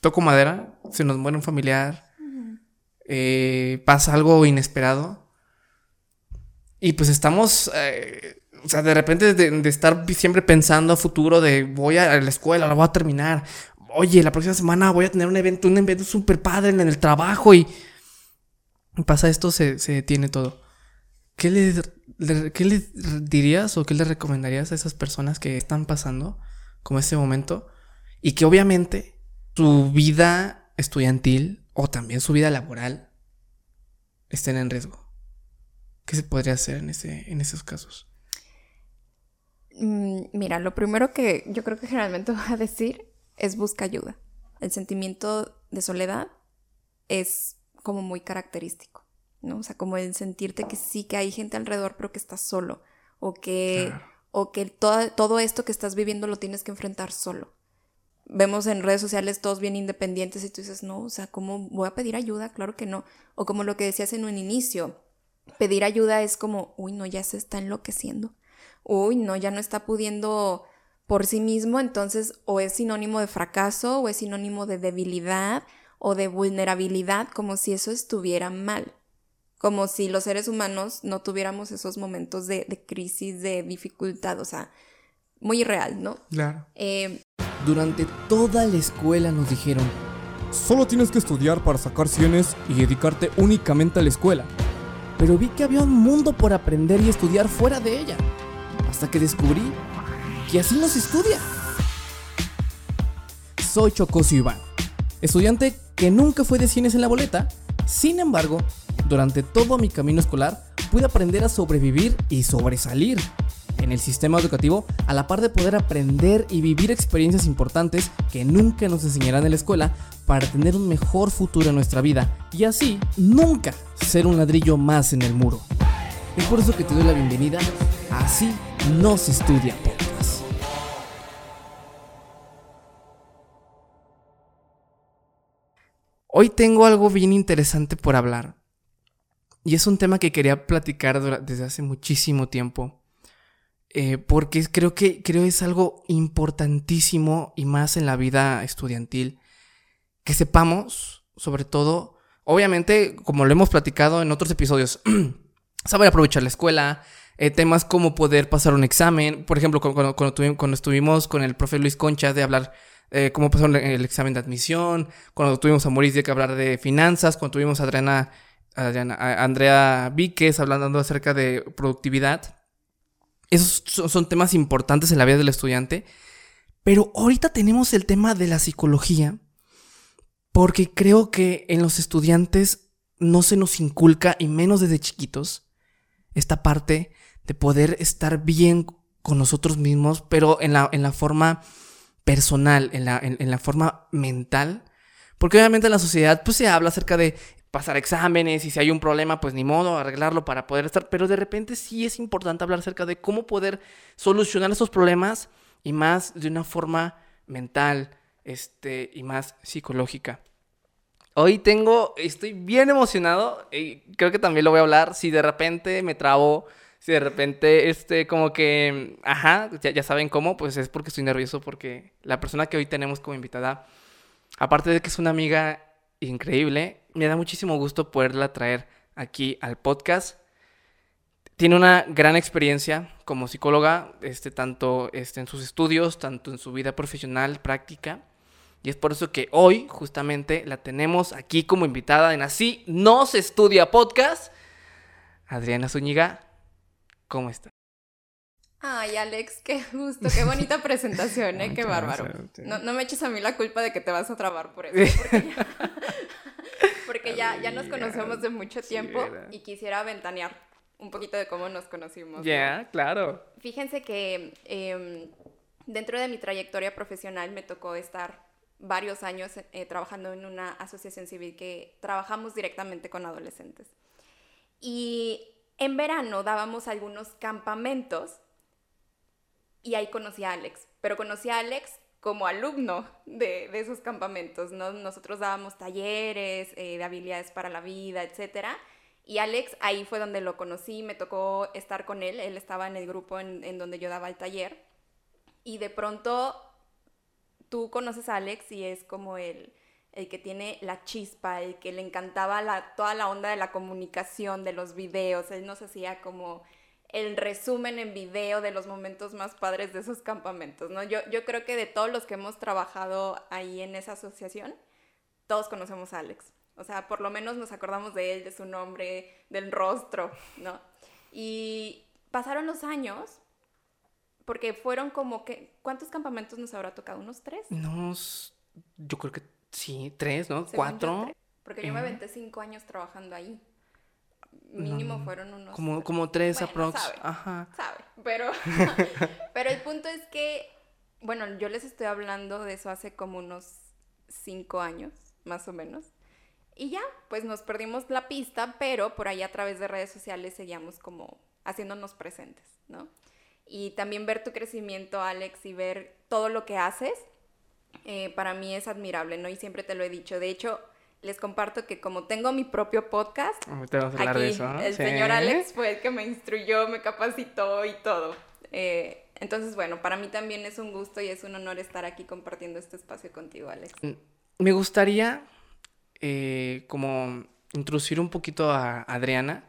toco madera, se nos muere un familiar, eh, pasa algo inesperado. Y pues estamos, eh, o sea, de repente de, estar siempre pensando a futuro de voy a la escuela, la voy a terminar. Oye, la próxima semana voy a tener un evento, un evento súper padre en el trabajo y pasa esto, se, se detiene todo. ¿Qué le, ¿Qué le dirías o qué le recomendarías a esas personas que están pasando como este momento y que obviamente su vida estudiantil o también su vida laboral estén en riesgo? ¿Qué se podría hacer en, ese, en esos casos? Mm, mira, lo primero que yo creo que generalmente voy a decir es busca ayuda. El sentimiento de soledad es como muy característico, ¿no? O sea, como el sentirte que sí, que hay gente alrededor, pero que estás solo, o que, o que todo, todo esto que estás viviendo lo tienes que enfrentar solo. Vemos en redes sociales todos bien independientes y tú dices, no, o sea, ¿cómo voy a pedir ayuda? Claro que no. O como lo que decías en un inicio, pedir ayuda es como, uy, no, ya se está enloqueciendo. Uy, no, ya no está pudiendo por sí mismo, entonces o es sinónimo de fracaso o es sinónimo de debilidad o de vulnerabilidad, como si eso estuviera mal, como si los seres humanos no tuviéramos esos momentos de, crisis, de dificultad, o sea, muy irreal, ¿no? Claro. Eh, Durante toda la escuela nos dijeron, solo tienes que estudiar para sacar cienes y dedicarte únicamente a la escuela pero vi que había un mundo por aprender y estudiar fuera de ella, hasta que descubrí que así no se estudia. Soy Chocosio Iván, estudiante que nunca fue de cines en la boleta, sin embargo, durante todo mi camino escolar pude aprender a sobrevivir y sobresalir en el sistema educativo a la par de poder aprender y vivir experiencias importantes que nunca nos enseñarán en la escuela para tener un mejor futuro en nuestra vida y así nunca ser un ladrillo más en el muro. Es por eso que te doy la bienvenida Así no se estudia podcast. Hoy tengo algo bien interesante por hablar. Y es un tema que quería platicar desde hace muchísimo tiempo. Eh, porque creo que creo es algo importantísimo y más en la vida estudiantil que sepamos, sobre todo, obviamente, como lo hemos platicado en otros episodios, saber aprovechar la escuela, eh, temas como poder pasar un examen, por ejemplo, cuando, cuando, estuvimos con el profe Luis Concha de hablar eh, cómo pasar el examen de admisión, cuando tuvimos a Maurice de que hablar de finanzas, cuando tuvimos a Adriana, a Andrea Víquez hablando acerca de productividad. Esos son temas importantes en la vida del estudiante. Pero ahorita tenemos el tema de la psicología, porque creo que en los estudiantes no se nos inculca, y menos desde chiquitos, esta parte de poder estar bien con nosotros mismos, pero en la, en la forma personal, en la, en la forma mental. Porque obviamente en la sociedad pues se habla acerca de pasar exámenes y si hay un problema, pues ni modo, arreglarlo para poder estar. Pero de repente sí es importante hablar acerca de cómo poder solucionar esos problemas y más de una forma mental este, y más psicológica. Hoy tengo, estoy bien emocionado y creo que también lo voy a hablar. Si de repente me trabo, si de repente, este, como que, ajá, ya saben cómo, pues es porque estoy nervioso, porque la persona que hoy tenemos como invitada, aparte de que es una amiga increíble. Me da muchísimo gusto poderla traer aquí al podcast. Tiene una gran experiencia como psicóloga, este, tanto este, en sus estudios, tanto en su vida profesional, práctica. Y es por eso que hoy justamente la tenemos aquí como invitada en Así no se estudia podcast. Adriana Zúñiga, ¿cómo está? Ay, Alex, qué gusto, qué bonita presentación, ¿eh? qué bárbaro. No, no, me eches a mí la culpa de que te vas a trabar por eso, porque ya, ya, nos conocemos de mucho tiempo y quisiera ventanear un poquito de cómo nos conocimos. Ya, claro. Fíjense que em, dentro de mi trayectoria profesional me tocó estar varios años eh, trabajando en una asociación civil que trabajamos directamente con adolescentes. Y en verano dábamos algunos campamentos y ahí conocí a Alex, pero conocí a Alex como alumno de, de esos campamentos, ¿no? Nosotros dábamos talleres eh, de habilidades para la vida, etc. Y Alex, ahí fue donde lo conocí, me tocó estar con él, él estaba en el grupo en, en donde yo daba el taller. Y de pronto tú conoces a Alex y es como el, el que tiene la chispa, el que le encantaba la, toda la onda de la comunicación, de los videos. Él nos hacía como el resumen en video de los momentos más padres de esos campamentos, ¿no? Yo, yo creo que de todos los que hemos trabajado ahí en esa asociación, todos conocemos a Alex. O sea, por lo menos nos acordamos de él, de su nombre, del rostro, ¿no? Y pasaron los años, porque fueron como que, ¿cuántos campamentos nos habrá tocado? ¿Unos tres? Unos, yo creo que sí, tres, ¿no? Cuatro. porque yo me aventé cinco años trabajando ahí. Mínimo fueron unos... Como, como tres aprox. Sabe, Ajá. Sabe, pero, pero el punto es que, bueno, yo les estoy hablando de eso hace como unos cinco años, más o menos. Y ya, pues nos perdimos la pista, pero por ahí a través de redes sociales seguíamos como haciéndonos presentes, ¿no? Y también ver tu crecimiento, Alex, y ver todo lo que haces, eh, para mí es admirable, ¿no? Y siempre te lo he dicho. De hecho, les comparto que como tengo mi propio podcast, aquí el señor Alex fue el que me instruyó, me capacitó y todo. Eh, entonces, bueno, para mí también es un gusto y es un honor estar aquí compartiendo este espacio contigo, Alex. Mm, me gustaría eh, como introducir un poquito a Adriana.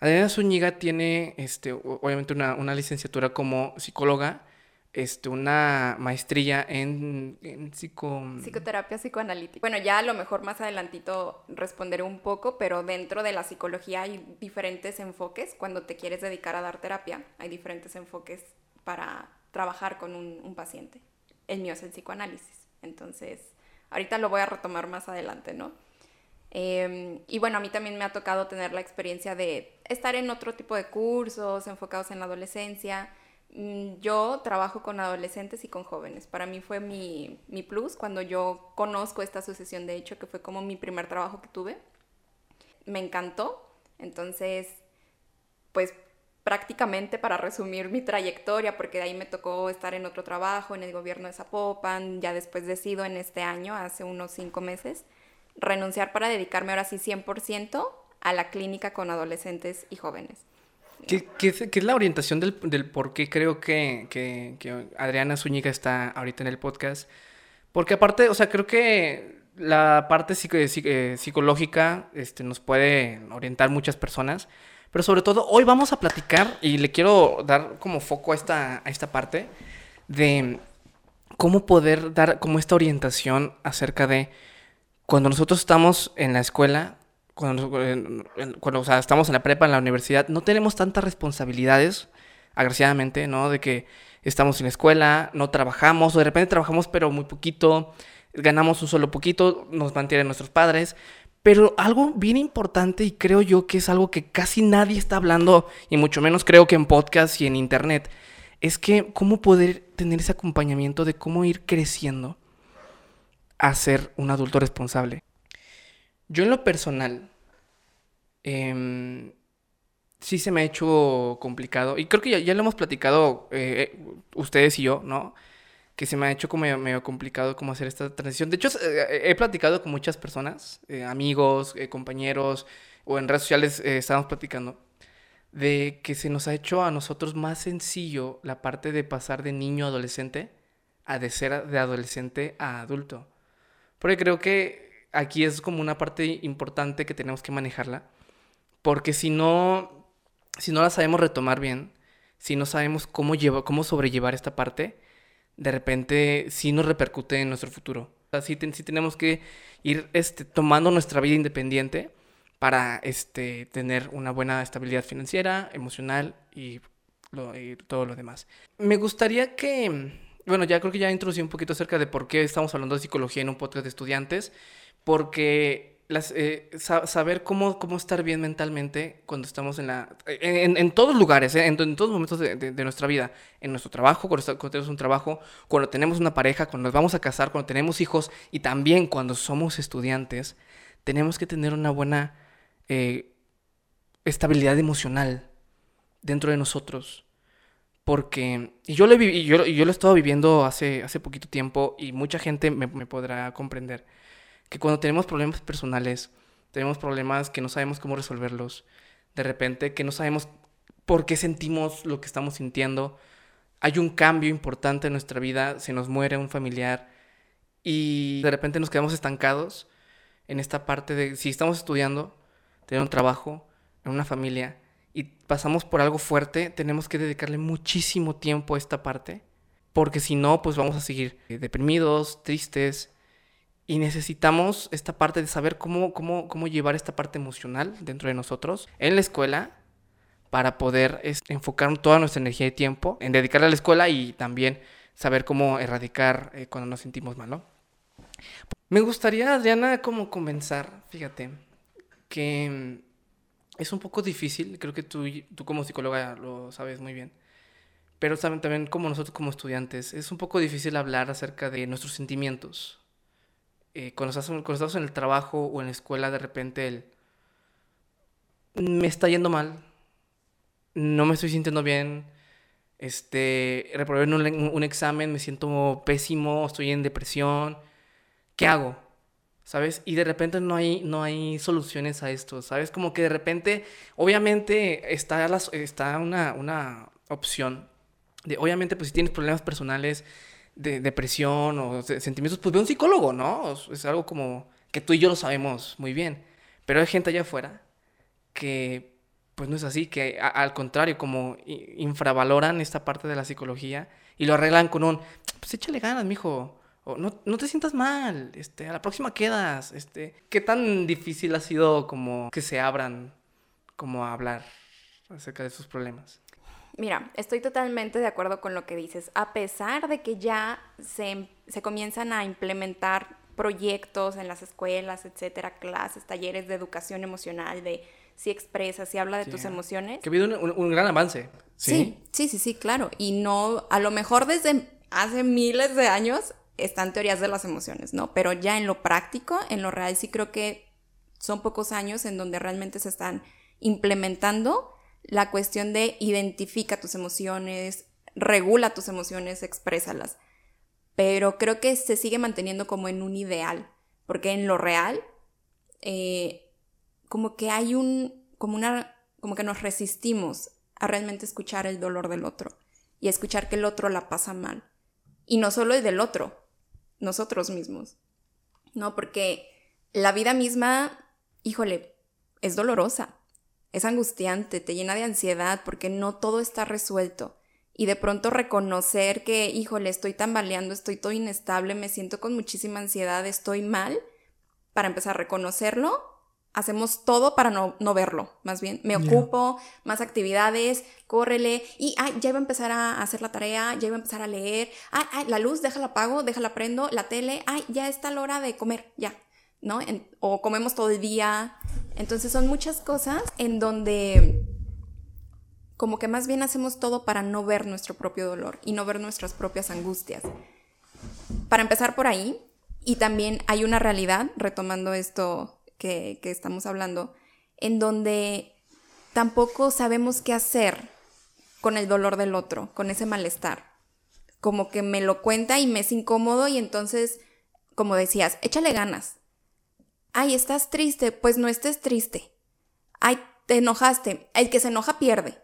Adriana Zúñiga tiene, este, obviamente, una, una licenciatura como psicóloga, este, una maestría en, psico... psicoterapia psicoanalítica. Bueno, ya a lo mejor más adelantito responderé un poco, pero dentro de la psicología hay diferentes enfoques. Cuando te quieres dedicar a dar terapia, hay diferentes enfoques para trabajar con un, un paciente. El mío es el psicoanálisis. Entonces, Ahorita lo voy a retomar más adelante, ¿no? Em, y bueno, a mí también me ha tocado tener la experiencia de estar en otro tipo de cursos enfocados en la adolescencia. Mm, yo trabajo con adolescentes y con jóvenes. Para mí fue mi, mi plus cuando yo conozco esta asociación, de hecho, que fue como mi primer trabajo que tuve. Me encantó. Entonces, pues prácticamente para resumir mi trayectoria, porque de ahí me tocó estar en otro trabajo, en el gobierno de Zapopan, ya después decido en este año, hace unos cinco meses, renunciar para dedicarme ahora sí 100% a la clínica con adolescentes y jóvenes. ¿Qué, es, la orientación del, por qué creo que, que, Adriana Zúñiga está ahorita en el podcast? Porque aparte, o sea, creo que la parte eh, psicológica este, nos puede orientar muchas personas, pero sobre todo, hoy vamos a platicar y le quiero dar como foco a esta, a esta parte de cómo poder dar como esta orientación acerca de cuando nosotros estamos en la escuela, cuando, cuando estamos en la prepa, en la universidad, no tenemos tantas responsabilidades, agraciadamente, ¿no? De que estamos en la escuela, no trabajamos, o de repente trabajamos pero muy poquito, ganamos un solo poquito, nos mantienen nuestros padres, pero algo bien importante y creo yo que es algo que casi nadie está hablando, y mucho menos creo que en podcast y en internet, es que cómo poder tener ese acompañamiento de cómo ir creciendo a ser un adulto responsable. Yo en lo personal, eh, sí se me ha hecho complicado, y creo que ya, lo hemos platicado eh, eh, ustedes y yo, ¿no? que se me ha hecho como medio, complicado cómo hacer esta transición. De hecho, eh, he platicado con muchas personas, eh, amigos, eh, compañeros, o en redes sociales estábamos platicando, de que se nos ha hecho a nosotros más sencillo la parte de pasar de niño a adolescente a de ser de adolescente a adulto. Porque creo que aquí es como una parte importante que tenemos que manejarla, porque si no, si no la sabemos retomar bien, si no sabemos cómo, lleva, cómo sobrellevar esta parte, de repente sí nos repercute en nuestro futuro. Así sí, tenemos que ir este, tomando nuestra vida independiente para este, tener una buena estabilidad financiera, emocional y, y todo lo demás. Me gustaría que, bueno, ya creo que ya introducí un poquito acerca de por qué estamos hablando de psicología en un podcast de estudiantes, porque las, eh, saber cómo, cómo estar bien mentalmente cuando estamos en la... En, todos lugares, eh, en, todos momentos de, nuestra vida. En nuestro trabajo, cuando, tenemos un trabajo, cuando tenemos una pareja, cuando nos vamos a casar, cuando tenemos hijos y también cuando somos estudiantes, tenemos que tener una buena eh, estabilidad emocional dentro de nosotros. Porque, y yo lo he, yo, yo lo he estado viviendo hace, hace poquito tiempo y mucha gente me podrá comprender que cuando tenemos problemas personales, tenemos problemas que no sabemos cómo resolverlos, de repente que no sabemos por qué sentimos lo que estamos sintiendo, hay un cambio importante en nuestra vida, se nos muere un familiar y de repente nos quedamos estancados en esta parte de si estamos estudiando, tener un trabajo, en una familia y pasamos por algo fuerte, tenemos que dedicarle muchísimo tiempo a esta parte, porque si no, pues vamos a seguir eh, deprimidos, tristes, y necesitamos esta parte de saber cómo, cómo, cómo llevar esta parte emocional dentro de nosotros en la escuela para poder enfocar toda nuestra energía y tiempo en dedicarle a la escuela y también saber cómo erradicar eh, cuando nos sentimos mal, ¿no? Me gustaría, Adriana, como comenzar, fíjate, que mm, es un poco difícil, creo que tú, tú como psicóloga lo sabes muy bien, pero también, también como nosotros como estudiantes, es un poco difícil hablar acerca de nuestros sentimientos, eh, cuando, estás, en el trabajo o en la escuela, de repente el, me está yendo mal, no me estoy sintiendo bien, este, reprobé un, un, examen, me siento pésimo, estoy en depresión, ¿qué hago? ¿Sabes? Y de repente no hay, no hay soluciones a esto, ¿sabes? Como que de repente, obviamente está, está una, una opción de, obviamente, pues si tienes problemas personales, de depresión o sentimientos, pues ve un psicólogo, ¿no? Es algo como que tú y yo lo sabemos muy bien. Pero hay gente allá afuera que pues no es así, que al contrario, como infravaloran esta parte de la psicología y lo arreglan con un, pues échale ganas, mijo. O no, no te sientas mal, este, a la próxima quedas, este. ¿Qué tan difícil ha sido como que se abran como a hablar acerca de sus problemas? Mira, estoy totalmente de acuerdo con lo que dices. A pesar de que ya se, comienzan a implementar proyectos en las escuelas, etcétera, clases, talleres de educación emocional, de si expresas, si habla de tus emociones. Que ha habido un, gran avance. ¿sí? sí, sí, sí, claro. Y no, a lo mejor desde hace miles de años están teorías de las emociones, ¿no? Pero ya en lo práctico, en lo real, sí creo que son pocos años en donde realmente se están implementando la cuestión de identifica tus emociones, regula tus emociones, exprésalas. Pero creo que se sigue manteniendo como en un ideal, porque en lo real, eh, como que hay un, como una, como que nos resistimos a realmente escuchar el dolor del otro y escuchar que el otro la pasa mal. Y no solo el del otro, nosotros mismos. ¿No? Porque la vida misma, híjole, es dolorosa es angustiante, te llena de ansiedad porque no todo está resuelto. Y de pronto reconocer que, híjole, estoy tambaleando, estoy todo inestable, me siento con muchísima ansiedad, estoy mal, para empezar a reconocerlo, hacemos todo para no, verlo, más bien. Me ocupo, más actividades, córrele, y ay, ya iba a empezar a hacer la tarea, ya iba a empezar a leer, ay, ay, la luz, déjala apago, déjala prendo, la tele, ay, ya está la hora de comer, ya, ¿no? o comemos todo el día. Entonces son muchas cosas en donde como que más bien hacemos todo para no ver nuestro propio dolor y no ver nuestras propias angustias. Para empezar por ahí, y también hay una realidad, retomando esto que, que estamos hablando, en donde tampoco sabemos qué hacer con el dolor del otro, con ese malestar. Como que me lo cuenta y me es incómodo y entonces, como decías, échale ganas, Ay, estás triste, pues no estés triste. Ay, te enojaste. El que se enoja pierde.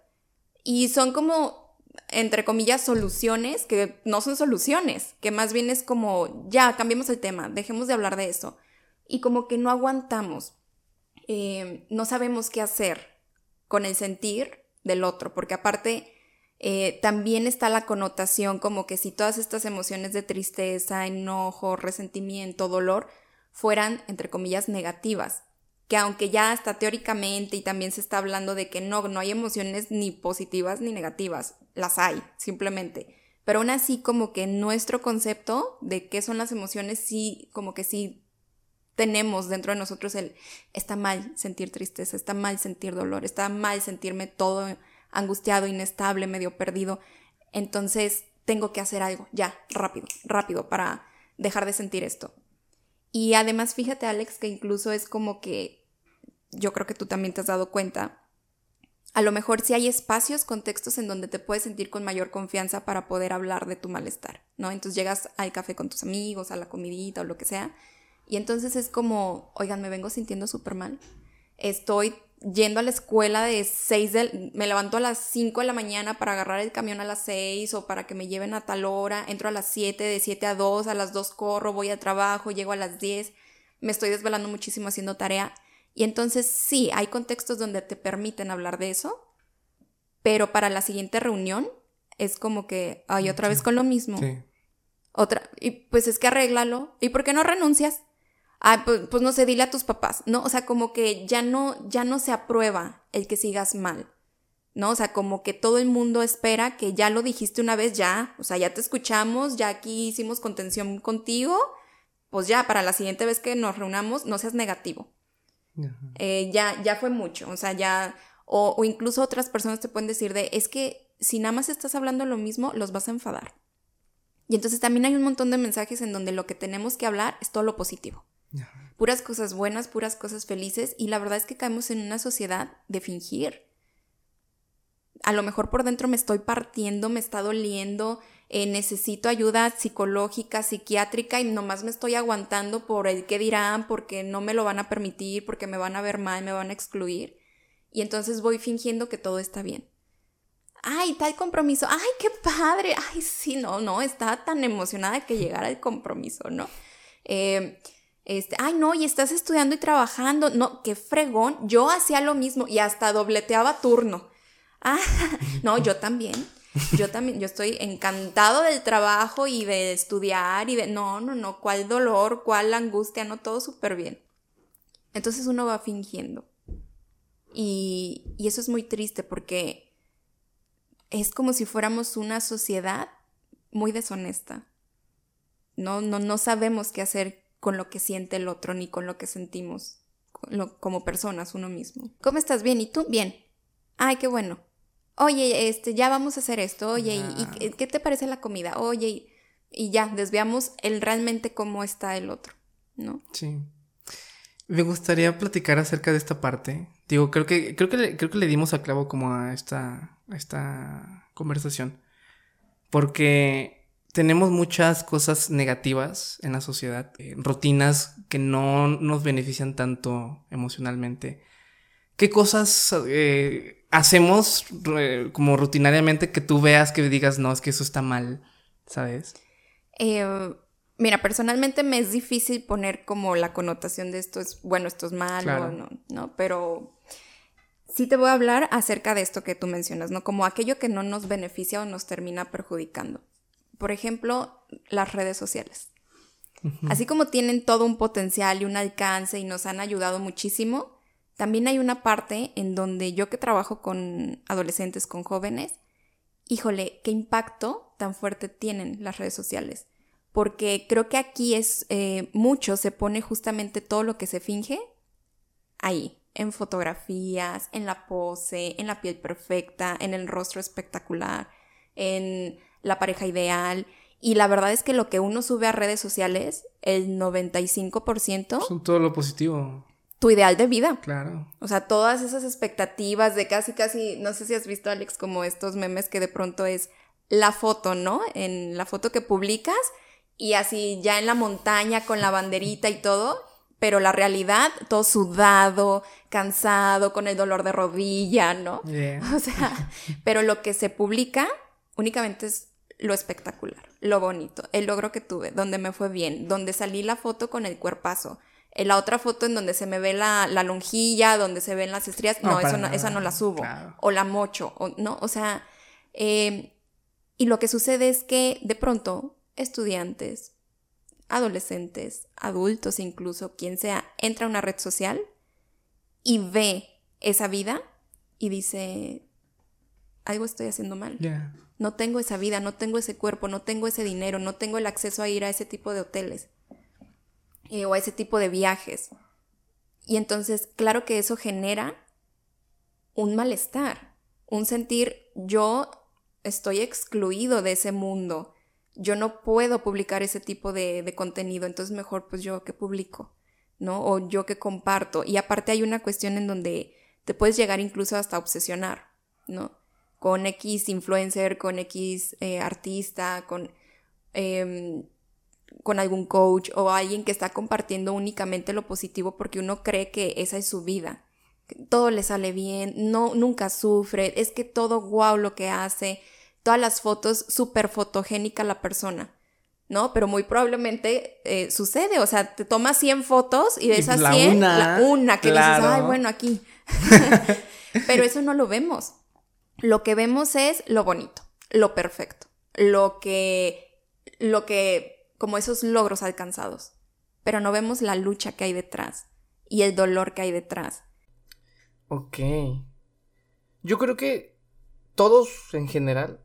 Y son como, entre comillas, soluciones que no son soluciones, que más bien es como, ya, cambiemos el tema, dejemos de hablar de eso. Y como que no aguantamos, eh, no sabemos qué hacer con el sentir del otro, porque aparte eh, también está la connotación como que si todas estas emociones de tristeza, enojo, resentimiento, dolor, fueran, entre comillas, negativas. Que aunque ya está teóricamente y también se está hablando de que no, no hay emociones ni positivas ni negativas, las hay, simplemente. Pero aún así como que nuestro concepto de qué son las emociones sí, como que sí tenemos dentro de nosotros el está mal sentir tristeza, está mal sentir dolor, está mal sentirme todo angustiado, inestable, medio perdido. Entonces tengo que hacer algo, ya, rápido, rápido, para dejar de sentir esto. Y además, fíjate, Alex, que incluso es como que yo creo que tú también te has dado cuenta. A lo mejor sí hay espacios, contextos en donde te puedes sentir con mayor confianza para poder hablar de tu malestar, ¿no? Entonces llegas al café con tus amigos, a la comidita o lo que sea, y entonces es como, oigan, me vengo sintiendo súper mal. Estoy yendo a la escuela de 6 de, me levanto a las 5 de la mañana para agarrar el camión a las 6 o para que me lleven a tal hora, entro a las 7, de 7 a 2, a las 2 corro, voy al trabajo, llego a las 10, me estoy desvelando muchísimo haciendo tarea. Y entonces sí, hay contextos donde te permiten hablar de eso, pero para la siguiente reunión es como que, ay, otra vez con lo mismo. Sí. Otra, y pues es que arréglalo. ¿Y por qué no renuncias? Pues, pues, no sé, dile a tus papás, ¿no? O sea, como que ya no, ya no se aprueba el que sigas mal, ¿no? O sea, como que todo el mundo espera que ya lo dijiste una vez, ya, o sea, ya te escuchamos, ya aquí hicimos contención contigo, pues ya, para la siguiente vez que nos reunamos, no seas negativo. Eh, ya, ya fue mucho, o sea, ya, o, o incluso otras personas te pueden decir de, es que si nada más estás hablando lo mismo, los vas a enfadar. Y entonces también hay un montón de mensajes en donde lo que tenemos que hablar es todo lo positivo. Puras cosas buenas, puras cosas felices y la verdad es que caemos en una sociedad de fingir. A lo mejor por dentro me estoy partiendo, me está doliendo, eh, necesito ayuda psicológica, psiquiátrica y nomás me estoy aguantando por el qué dirán, porque no me lo van a permitir, porque me van a ver mal, me van a excluir. Y entonces voy fingiendo que todo está bien. Ay, tal compromiso, ay, qué padre, ay, sí, no, no, estaba tan emocionada que llegara el compromiso, ¿no? Eh, este, ay, no, y estás estudiando y trabajando. No, qué fregón. Yo hacía lo mismo y hasta dobleteaba turno. Ah, no, yo también. Yo también, yo estoy encantado del trabajo y de estudiar y de, no, no, no, cuál dolor, cuál angustia, no, todo súper bien. Entonces uno va fingiendo. Y, y eso es muy triste porque es como si fuéramos una sociedad muy deshonesta. No, no, no sabemos qué hacer con lo que siente el otro ni con lo que sentimos como personas uno mismo. ¿Cómo estás? Bien, ¿y tú? Bien. Ay, qué bueno. Oye, este, ya vamos a hacer esto. Oye, ¿y, qué te parece la comida? Oye, y, ya, desviamos el realmente cómo está el otro, ¿no? Sí. Me gustaría platicar acerca de esta parte. Digo, creo que, creo que, le, creo que le dimos a clavo como a esta, a esta conversación. Porque tenemos muchas cosas negativas en la sociedad, eh, rutinas que no nos benefician tanto emocionalmente. ¿Qué cosas eh, hacemos como rutinariamente que tú veas que digas, no, es que eso está mal, ¿sabes? Eh, mira, personalmente me es difícil poner como la connotación de esto es bueno, esto es malo, no, no, pero sí te voy a hablar acerca de esto que tú mencionas, ¿no? Como aquello que no nos beneficia o nos termina perjudicando por ejemplo, las redes sociales. Así como tienen todo un potencial y un alcance y nos han ayudado muchísimo, también hay una parte en donde yo que trabajo con adolescentes, con jóvenes, híjole, qué impacto tan fuerte tienen las redes sociales. Porque creo que aquí es eh, mucho, se pone justamente todo lo que se finge ahí, en fotografías, en la pose, en la piel perfecta, en el rostro espectacular, en la pareja ideal. Y la verdad es que lo que uno sube a redes sociales, el 95%... Son todo lo positivo. Tu ideal de vida. Claro. O sea, todas esas expectativas de casi, casi, no sé si has visto, Alex, como estos memes que de pronto es la foto, ¿no? En la foto que publicas y así ya en la montaña con la banderita y todo, pero la realidad, todo sudado, cansado, con el dolor de rodilla, ¿no? O sea, pero lo que se publica únicamente es lo espectacular, lo bonito, el logro que tuve, donde me fue bien, donde salí la foto con el cuerpazo. En la otra foto en donde se me ve la, lonjilla, donde se ven las estrías, no, eso no esa no la subo. O la mocho, o, ¿no? O sea, em, y lo que sucede es que de pronto estudiantes, adolescentes, adultos incluso, quien sea, entra a una red social y ve esa vida y dice, algo estoy haciendo mal. No tengo esa vida, no tengo ese cuerpo, no tengo ese dinero, no tengo el acceso a ir a ese tipo de hoteles eh, o a ese tipo de viajes. Y entonces, claro que eso genera un malestar, un sentir yo estoy excluido de ese mundo, yo no puedo publicar ese tipo de, de contenido, entonces mejor pues yo que publico, ¿no? O yo que comparto. Y aparte hay una cuestión en donde te puedes llegar incluso hasta obsesionar, ¿no? Con X influencer, con X eh, artista, con, em, con algún coach o alguien que está compartiendo únicamente lo positivo porque uno cree que esa es su vida. todo le sale bien, no, nunca sufre, es que todo guau lo que hace, todas las fotos, súper fotogénica la persona. ¿no? Pero muy probablemente eh, sucede, o sea, te tomas 100 fotos y de esas 100, la una que dices, ay, bueno, aquí. Pero eso no lo vemos. Lo que vemos es lo bonito, lo perfecto, lo que, lo que, como esos logros alcanzados. Pero no vemos la lucha que hay detrás y el dolor que hay detrás. Ok. Yo creo que todos en general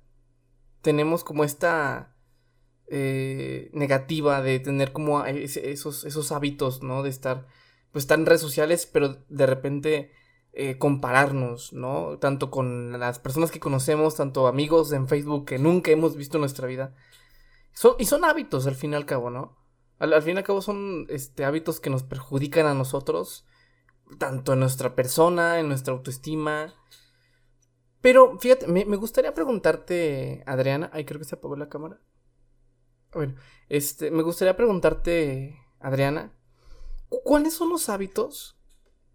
tenemos como esta eh, negativa de tener como esos, esos hábitos, ¿no? De estar, pues, estar en redes sociales, pero de repente eh, compararnos, ¿no? Tanto con las personas que conocemos, tanto amigos en Facebook que nunca hemos visto en nuestra vida. y son hábitos al fin y al cabo, ¿no? Al, fin y al cabo son este, hábitos que nos perjudican a nosotros, tanto en nuestra persona, en nuestra autoestima. Pero fíjate, me, me gustaría preguntarte, Adriana, ay, creo que se apagó la cámara. Bueno, este, me gustaría preguntarte, Adriana, ¿cuáles son los hábitos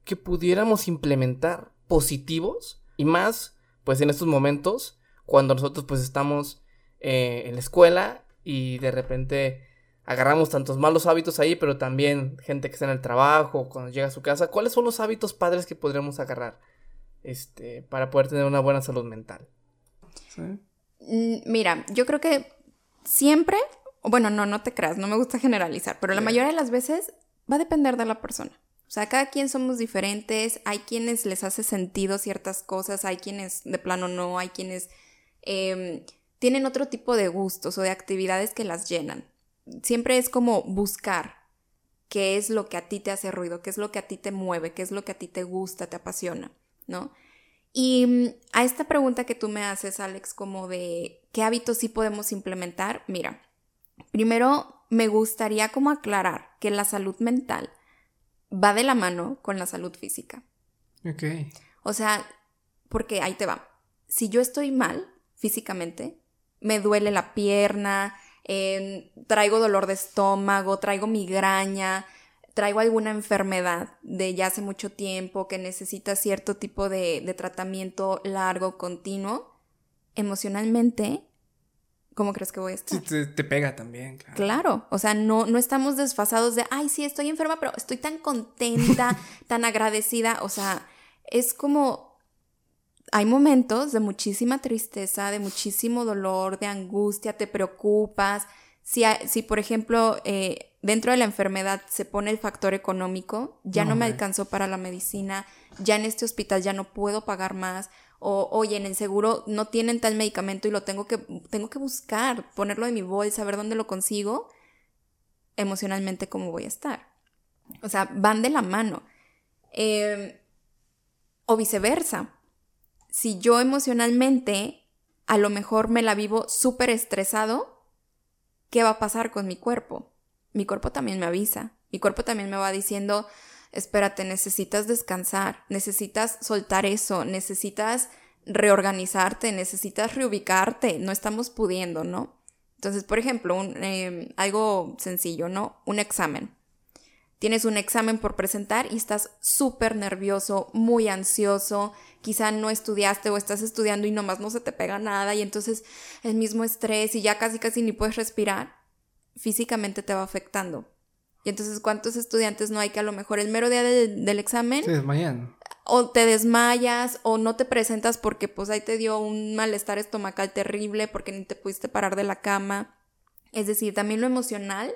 que pudiéramos implementar positivos y más, pues en estos momentos, cuando nosotros pues estamos eh, en la escuela y de repente agarramos tantos malos hábitos ahí, pero también gente que está en el trabajo, cuando llega a su casa, ¿cuáles son los hábitos padres que podríamos agarrar este, para poder tener una buena salud mental? Mm, mira, yo creo que siempre, bueno, no, no te creas, no me gusta generalizar, pero la mayoría de las veces va a depender de la persona. O sea, cada quien somos diferentes, hay quienes les hace sentido ciertas cosas, hay quienes de plano no, hay quienes em, tienen otro tipo de gustos o de actividades que las llenan. Siempre es como buscar qué es lo que a ti te hace ruido, qué es lo que a ti te mueve, qué es lo que a ti te gusta, te apasiona, ¿no? Y mm, a esta pregunta que tú me haces, Alex, como de qué hábitos sí podemos implementar, mira, primero me gustaría como aclarar que la salud mental va de la mano con la salud física. Ok. O sea, porque ahí te va. Si yo estoy mal físicamente, me duele la pierna, em, traigo dolor de estómago, traigo migraña, traigo alguna enfermedad de ya hace mucho tiempo que necesita cierto tipo de, de tratamiento largo, continuo, emocionalmente ¿cómo crees que voy a estar? te, te, pega también, claro. Claro, o sea, no, no estamos desfasados de, ay, sí, estoy enferma, pero estoy tan contenta, tan agradecida, o sea, es como, hay momentos de muchísima tristeza, de muchísimo dolor, de angustia, te preocupas. Si, si por ejemplo, eh, dentro de la enfermedad se pone el factor económico, ya no me alcanzó para la medicina, ya en este hospital ya no puedo pagar más, o oye, en el seguro no tienen tal medicamento y lo tengo que, tengo que buscar, ponerlo en mi bolsa, ver dónde lo consigo, emocionalmente cómo voy a estar. O sea, van de la mano. Em, o viceversa. Si yo emocionalmente a lo mejor me la vivo súper estresado, ¿qué va a pasar con mi cuerpo? Mi cuerpo también me avisa. Mi cuerpo también me va diciendo, espérate, necesitas descansar, necesitas soltar eso, necesitas reorganizarte, necesitas reubicarte, no estamos pudiendo, ¿no? Entonces, por ejemplo, un, em, algo sencillo, ¿no? Un examen. Tienes un examen por presentar y estás súper nervioso, muy ansioso, quizá no estudiaste o estás estudiando y nomás no se te pega nada y entonces el mismo estrés y ya casi casi ni puedes respirar, físicamente te va afectando. Y entonces, ¿cuántos estudiantes no hay que a lo mejor el mero día del examen... Se desmayan. O te desmayas o no te presentas porque pues ahí te dio un malestar estomacal terrible porque ni te pudiste parar de la cama. Es decir, también lo emocional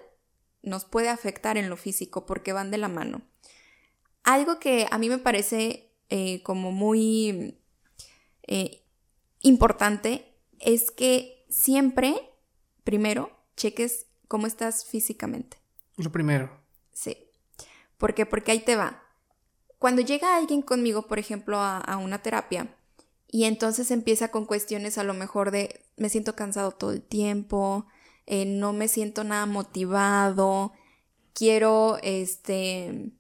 nos puede afectar en lo físico porque van de la mano. Algo que a mí me parece eh, como muy eh, importante es que siempre, primero, cheques cómo estás físicamente. Lo primero. Sí. ¿Por qué? Porque ahí te va. Cuando llega alguien conmigo, por ejemplo, a, una terapia, y entonces empieza con cuestiones a lo mejor de me siento cansado todo el tiempo, eh, no me siento nada motivado, quiero, este,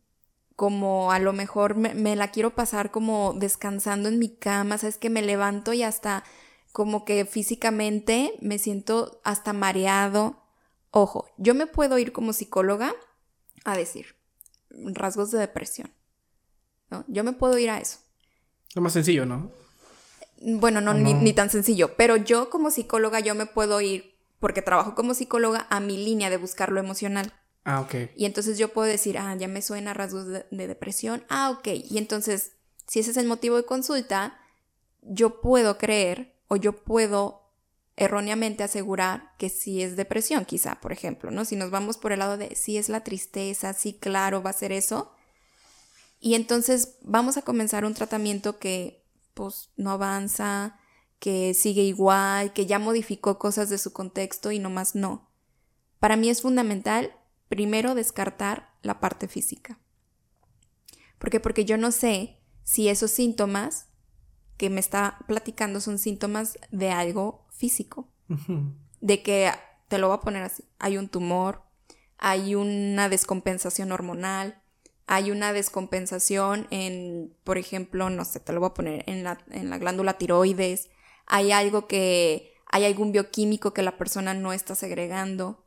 como a lo mejor me, me, la quiero pasar como descansando en mi cama, sabes que me levanto y hasta como que físicamente me siento hasta mareado, Ojo, yo me puedo ir como psicóloga a decir rasgos de depresión. ¿no? Yo me puedo ir a eso. Lo más sencillo, ¿no? Bueno, no, Ni, ni tan sencillo, pero yo como psicóloga yo me puedo ir, porque trabajo como psicóloga, a mi línea de buscar lo emocional. Ah, ok. Y entonces yo puedo decir, ah, ya me suena rasgos de, de depresión. Ah, ok. Y entonces, si ese es el motivo de consulta, yo puedo creer o yo puedo erróneamente asegurar que sí es depresión, quizá, por ejemplo, ¿no? Si nos vamos por el lado de sí es la tristeza, sí, claro, va a ser eso. Y entonces vamos a comenzar un tratamiento que, pues, no avanza, que sigue igual, que ya modificó cosas de su contexto y nomás no. Para mí es fundamental, primero, descartar la parte física. ¿Por qué? Porque yo no sé si esos síntomas que me está platicando son síntomas de algo físico. De que, te lo voy a poner así, hay un tumor, hay una descompensación hormonal, hay una descompensación en, por ejemplo, no sé, te lo voy a poner en la, en la glándula tiroides, hay algo que, hay algún bioquímico que la persona no está segregando.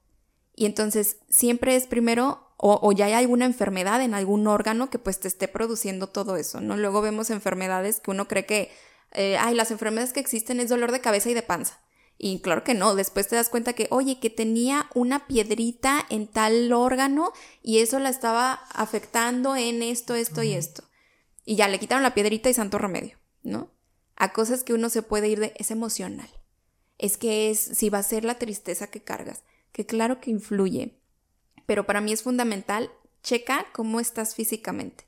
Y entonces siempre es primero o, ya hay alguna enfermedad en algún órgano que pues te esté produciendo todo eso, ¿no? Luego vemos enfermedades que uno cree que, eh, ay, las enfermedades que existen es dolor de cabeza y de panza. Y claro que no, después te das cuenta que, oye, que tenía una piedrita en tal órgano y eso la estaba afectando en esto, esto y esto. Y ya le quitaron la piedrita y santo remedio, ¿no? A cosas que uno se puede ir de, es emocional. Es que es, si va a ser la tristeza que cargas, que claro que influye, pero para mí es fundamental, checa cómo estás físicamente.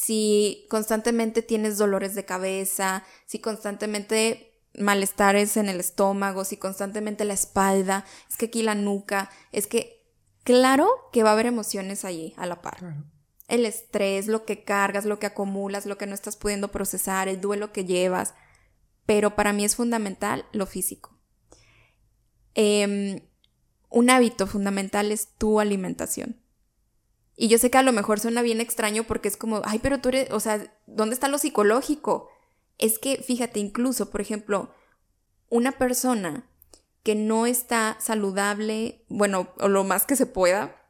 Si constantemente tienes dolores de cabeza, si constantemente malestares en el estómago, si constantemente la espalda, es que aquí la nuca, es que claro que va a haber emociones allí a la par. El estrés, lo que cargas, lo que acumulas, lo que no estás pudiendo procesar, el duelo que llevas. Pero para mí es fundamental lo físico. Eh, un hábito fundamental es tu alimentación. Y yo sé que a lo mejor suena bien extraño porque es como, ay, pero tú eres, o sea, ¿dónde está lo psicológico? Es que, fíjate, incluso, por ejemplo, una persona que no está saludable, bueno, o lo más que se pueda,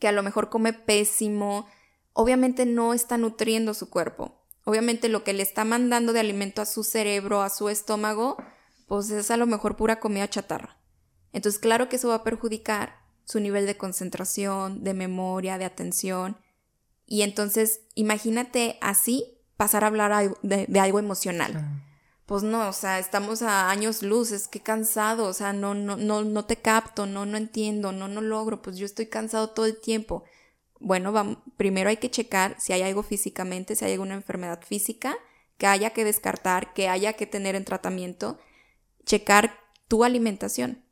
que a lo mejor come pésimo, obviamente no está nutriendo su cuerpo. Obviamente lo que le está mandando de alimento a su cerebro, a su estómago, pues es a lo mejor pura comida chatarra. Entonces, claro que eso va a perjudicar su nivel de concentración, de memoria, de atención. Y entonces, imagínate así pasar a hablar de, algo emocional. Pues no, o sea, estamos a años luces, qué cansado, o sea, no, no, no, no te capto, no, no entiendo, no, no logro, pues yo estoy cansado todo el tiempo. Bueno, vamos, primero hay que checar si hay algo físicamente, si hay alguna enfermedad física que haya que descartar, que haya que tener en tratamiento, checar tu alimentación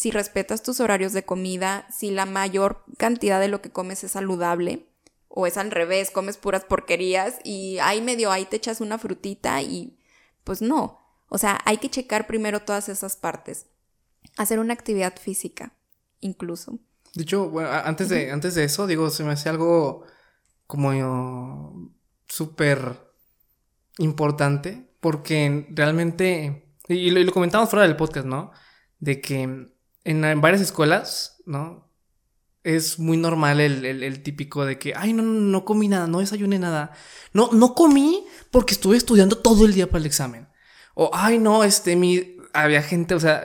si respetas tus horarios de comida, si la mayor cantidad de lo que comes es saludable, o es al revés, comes puras porquerías y ahí medio ahí te echas una frutita y pues no. O sea, hay que checar primero todas esas partes. Hacer una actividad física, incluso. De hecho, bueno, antes de, antes de eso, digo, se me hace algo como súper importante, porque realmente, y lo, y lo comentamos fuera del podcast, ¿no? De que en, varias escuelas, ¿no? Es muy normal el, típico de que, ay, no, no, no comí nada, no desayuné nada. No, no comí porque estuve estudiando todo el día para el examen. O, ay, no, este, mi, había gente, o sea,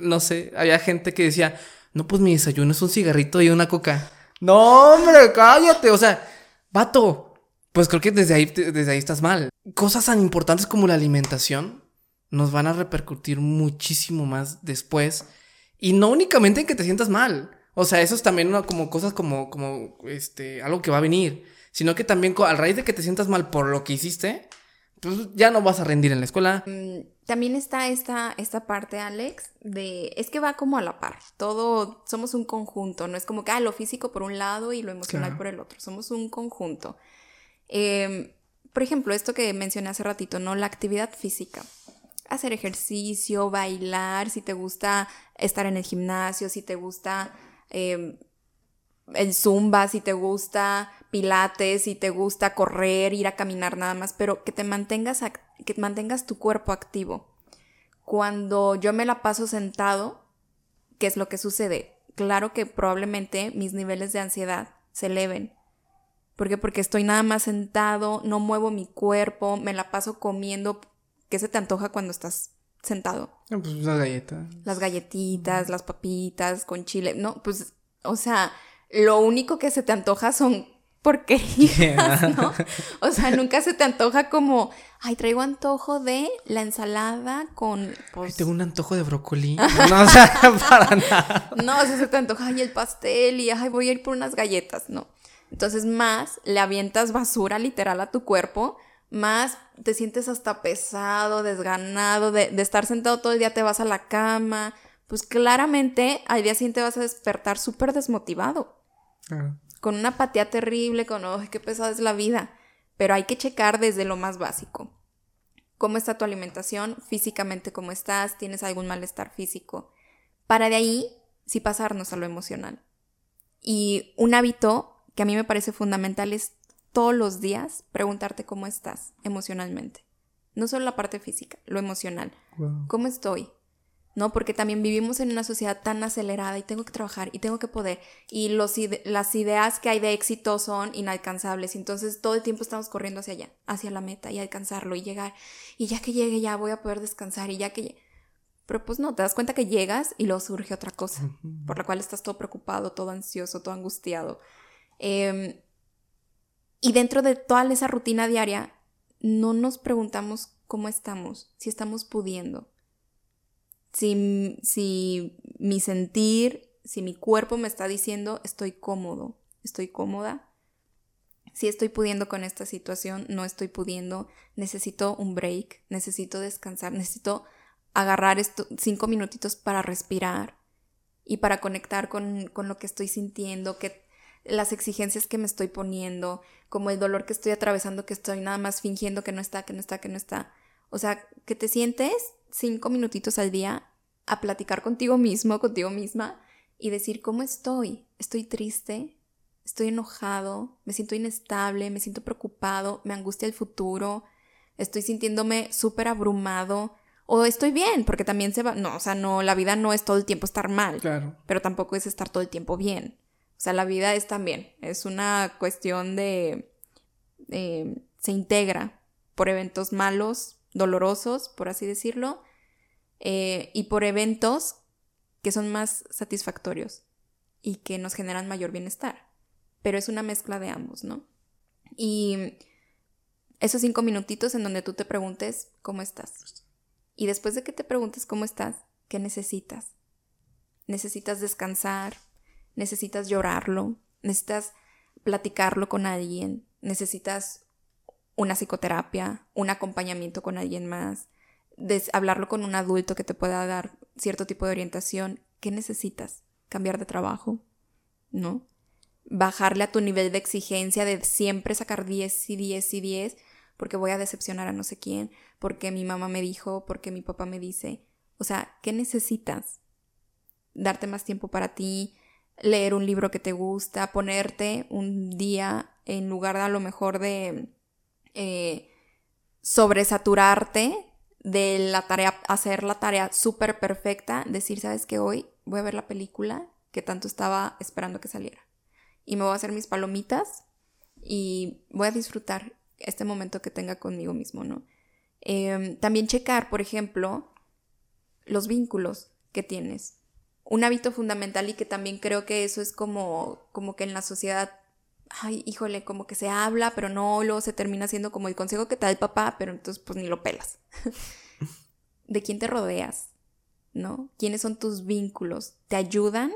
no sé, había gente que decía, no, pues mi desayuno es un cigarrito y una coca. No, hombre, cállate, o sea, vato. Pues creo que desde ahí, desde ahí estás mal. Cosas tan importantes como la alimentación nos van a repercutir muchísimo más después y no únicamente en que te sientas mal. O sea, eso es también como cosas como, como, este, algo que va a venir. Sino que también al raíz de que te sientas mal por lo que hiciste, pues ya no vas a rendir en la escuela. Mm, también está esta, esta parte, Alex, de, es que va como a la par. Todo, somos un conjunto. No es como que, ah, lo físico por un lado y lo emocional por el otro. Somos un conjunto. Em, por ejemplo, esto que mencioné hace ratito, ¿no? La actividad física hacer ejercicio, bailar, si te gusta estar en el gimnasio, si te gusta em, el zumba, si te gusta pilates, si te gusta correr, ir a caminar nada más, pero que te mantengas, que mantengas tu cuerpo activo. Cuando yo me la paso sentado, ¿qué es lo que sucede? Claro que probablemente mis niveles de ansiedad se eleven. ¿Por qué? Porque estoy nada más sentado, no muevo mi cuerpo, me la paso comiendo. ¿Qué se te antoja cuando estás sentado? No, pues las galletas. Las galletitas, las papitas con chile. No, pues, o sea, lo único que se te antoja son porquerías, ¿no? O sea, nunca se te antoja como, ay, traigo antojo de la ensalada con, Ay, pues, tengo un antojo de brócoli. No, o sea, para nada. no, o sea, se te antoja, ay, el pastel y, ay, voy a ir por unas galletas, no. Entonces, más le avientas basura literal a tu cuerpo, más te sientes hasta pesado, desganado, de, de estar sentado todo el día te vas a la cama, pues claramente al día siguiente vas a despertar súper desmotivado Ah, con una apatía terrible, con, ¡ay, qué pesada es la vida! Pero hay que checar desde lo más básico. ¿Cómo está tu alimentación? Físicamente, ¿cómo estás? ¿Tienes algún malestar físico? Para de ahí, sí pasarnos a lo emocional. Y un hábito que a mí me parece fundamental es todos los días preguntarte cómo estás emocionalmente. No solo la parte física, lo emocional. wow. ¿Cómo estoy? ¿No? Porque también vivimos en una sociedad tan acelerada y tengo que trabajar y tengo que poder. Y los ide- las ideas que hay de éxito son inalcanzables. Entonces todo el tiempo estamos corriendo hacia allá, hacia la meta y alcanzarlo y llegar. Y ya que llegue ya voy a poder descansar y ya que... lle- Pero pues no, te das cuenta que llegas y luego surge otra cosa, por la cual estás todo preocupado, todo ansioso, todo angustiado. Em, y dentro de toda esa rutina diaria, no nos preguntamos cómo estamos, si estamos pudiendo si, si mi sentir, si mi cuerpo me está diciendo estoy cómodo, estoy cómoda, si estoy pudiendo con esta situación, no estoy pudiendo, necesito un break, necesito descansar, necesito agarrar esto, cinco minutitos para respirar y para conectar con, con lo que estoy sintiendo, que las exigencias que me estoy poniendo, como el dolor que estoy atravesando, que estoy nada más fingiendo que no está, que no está, que no está. O sea, que te sientes cinco minutitos al día a platicar contigo mismo, contigo misma, y decir cómo estoy. Estoy triste, estoy enojado, me siento inestable, me siento preocupado, me angustia el futuro, estoy sintiéndome súper abrumado, o estoy bien, porque también se va, no, o sea, no, la vida no es todo el tiempo estar mal, Claro. pero tampoco es estar todo el tiempo bien. O sea, la vida es también, es una cuestión de, eh, se integra por eventos malos, dolorosos, por así decirlo, eh, y por eventos que son más satisfactorios y que nos generan mayor bienestar. Pero es una mezcla de ambos, ¿no? Y esos cinco minutitos en donde tú te preguntes cómo estás. Y después de que te preguntes cómo estás, ¿qué necesitas? Necesitas descansar, necesitas llorarlo, necesitas platicarlo con alguien, necesitas una psicoterapia, un acompañamiento con alguien más, hablarlo con un adulto que te pueda dar cierto tipo de orientación. ¿Qué necesitas? ¿Cambiar de trabajo? ¿No? Bajarle a tu nivel de exigencia de siempre sacar 10 y 10 y 10 porque voy a decepcionar a no sé quién, porque mi mamá me dijo, porque mi papá me dice. O sea, ¿qué necesitas? Darte más tiempo para ti, leer un libro que te gusta, ponerte un día en lugar de a lo mejor de eh, sobresaturarte de la tarea, hacer la tarea súper perfecta, decir, sabes que hoy voy a ver la película que tanto estaba esperando que saliera. Y me voy a hacer mis palomitas y voy a disfrutar este momento que tenga conmigo mismo, ¿no? Eh, también checar, por ejemplo, los vínculos que tienes. Un hábito fundamental y que también creo que eso es como, como que en la sociedad ay, híjole, como que se habla, pero no, luego se termina siendo como el consejo que te da el papá, pero entonces pues ni lo pelas. ¿De quién te rodeas? ¿No? ¿Quiénes son tus vínculos? ¿Te ayudan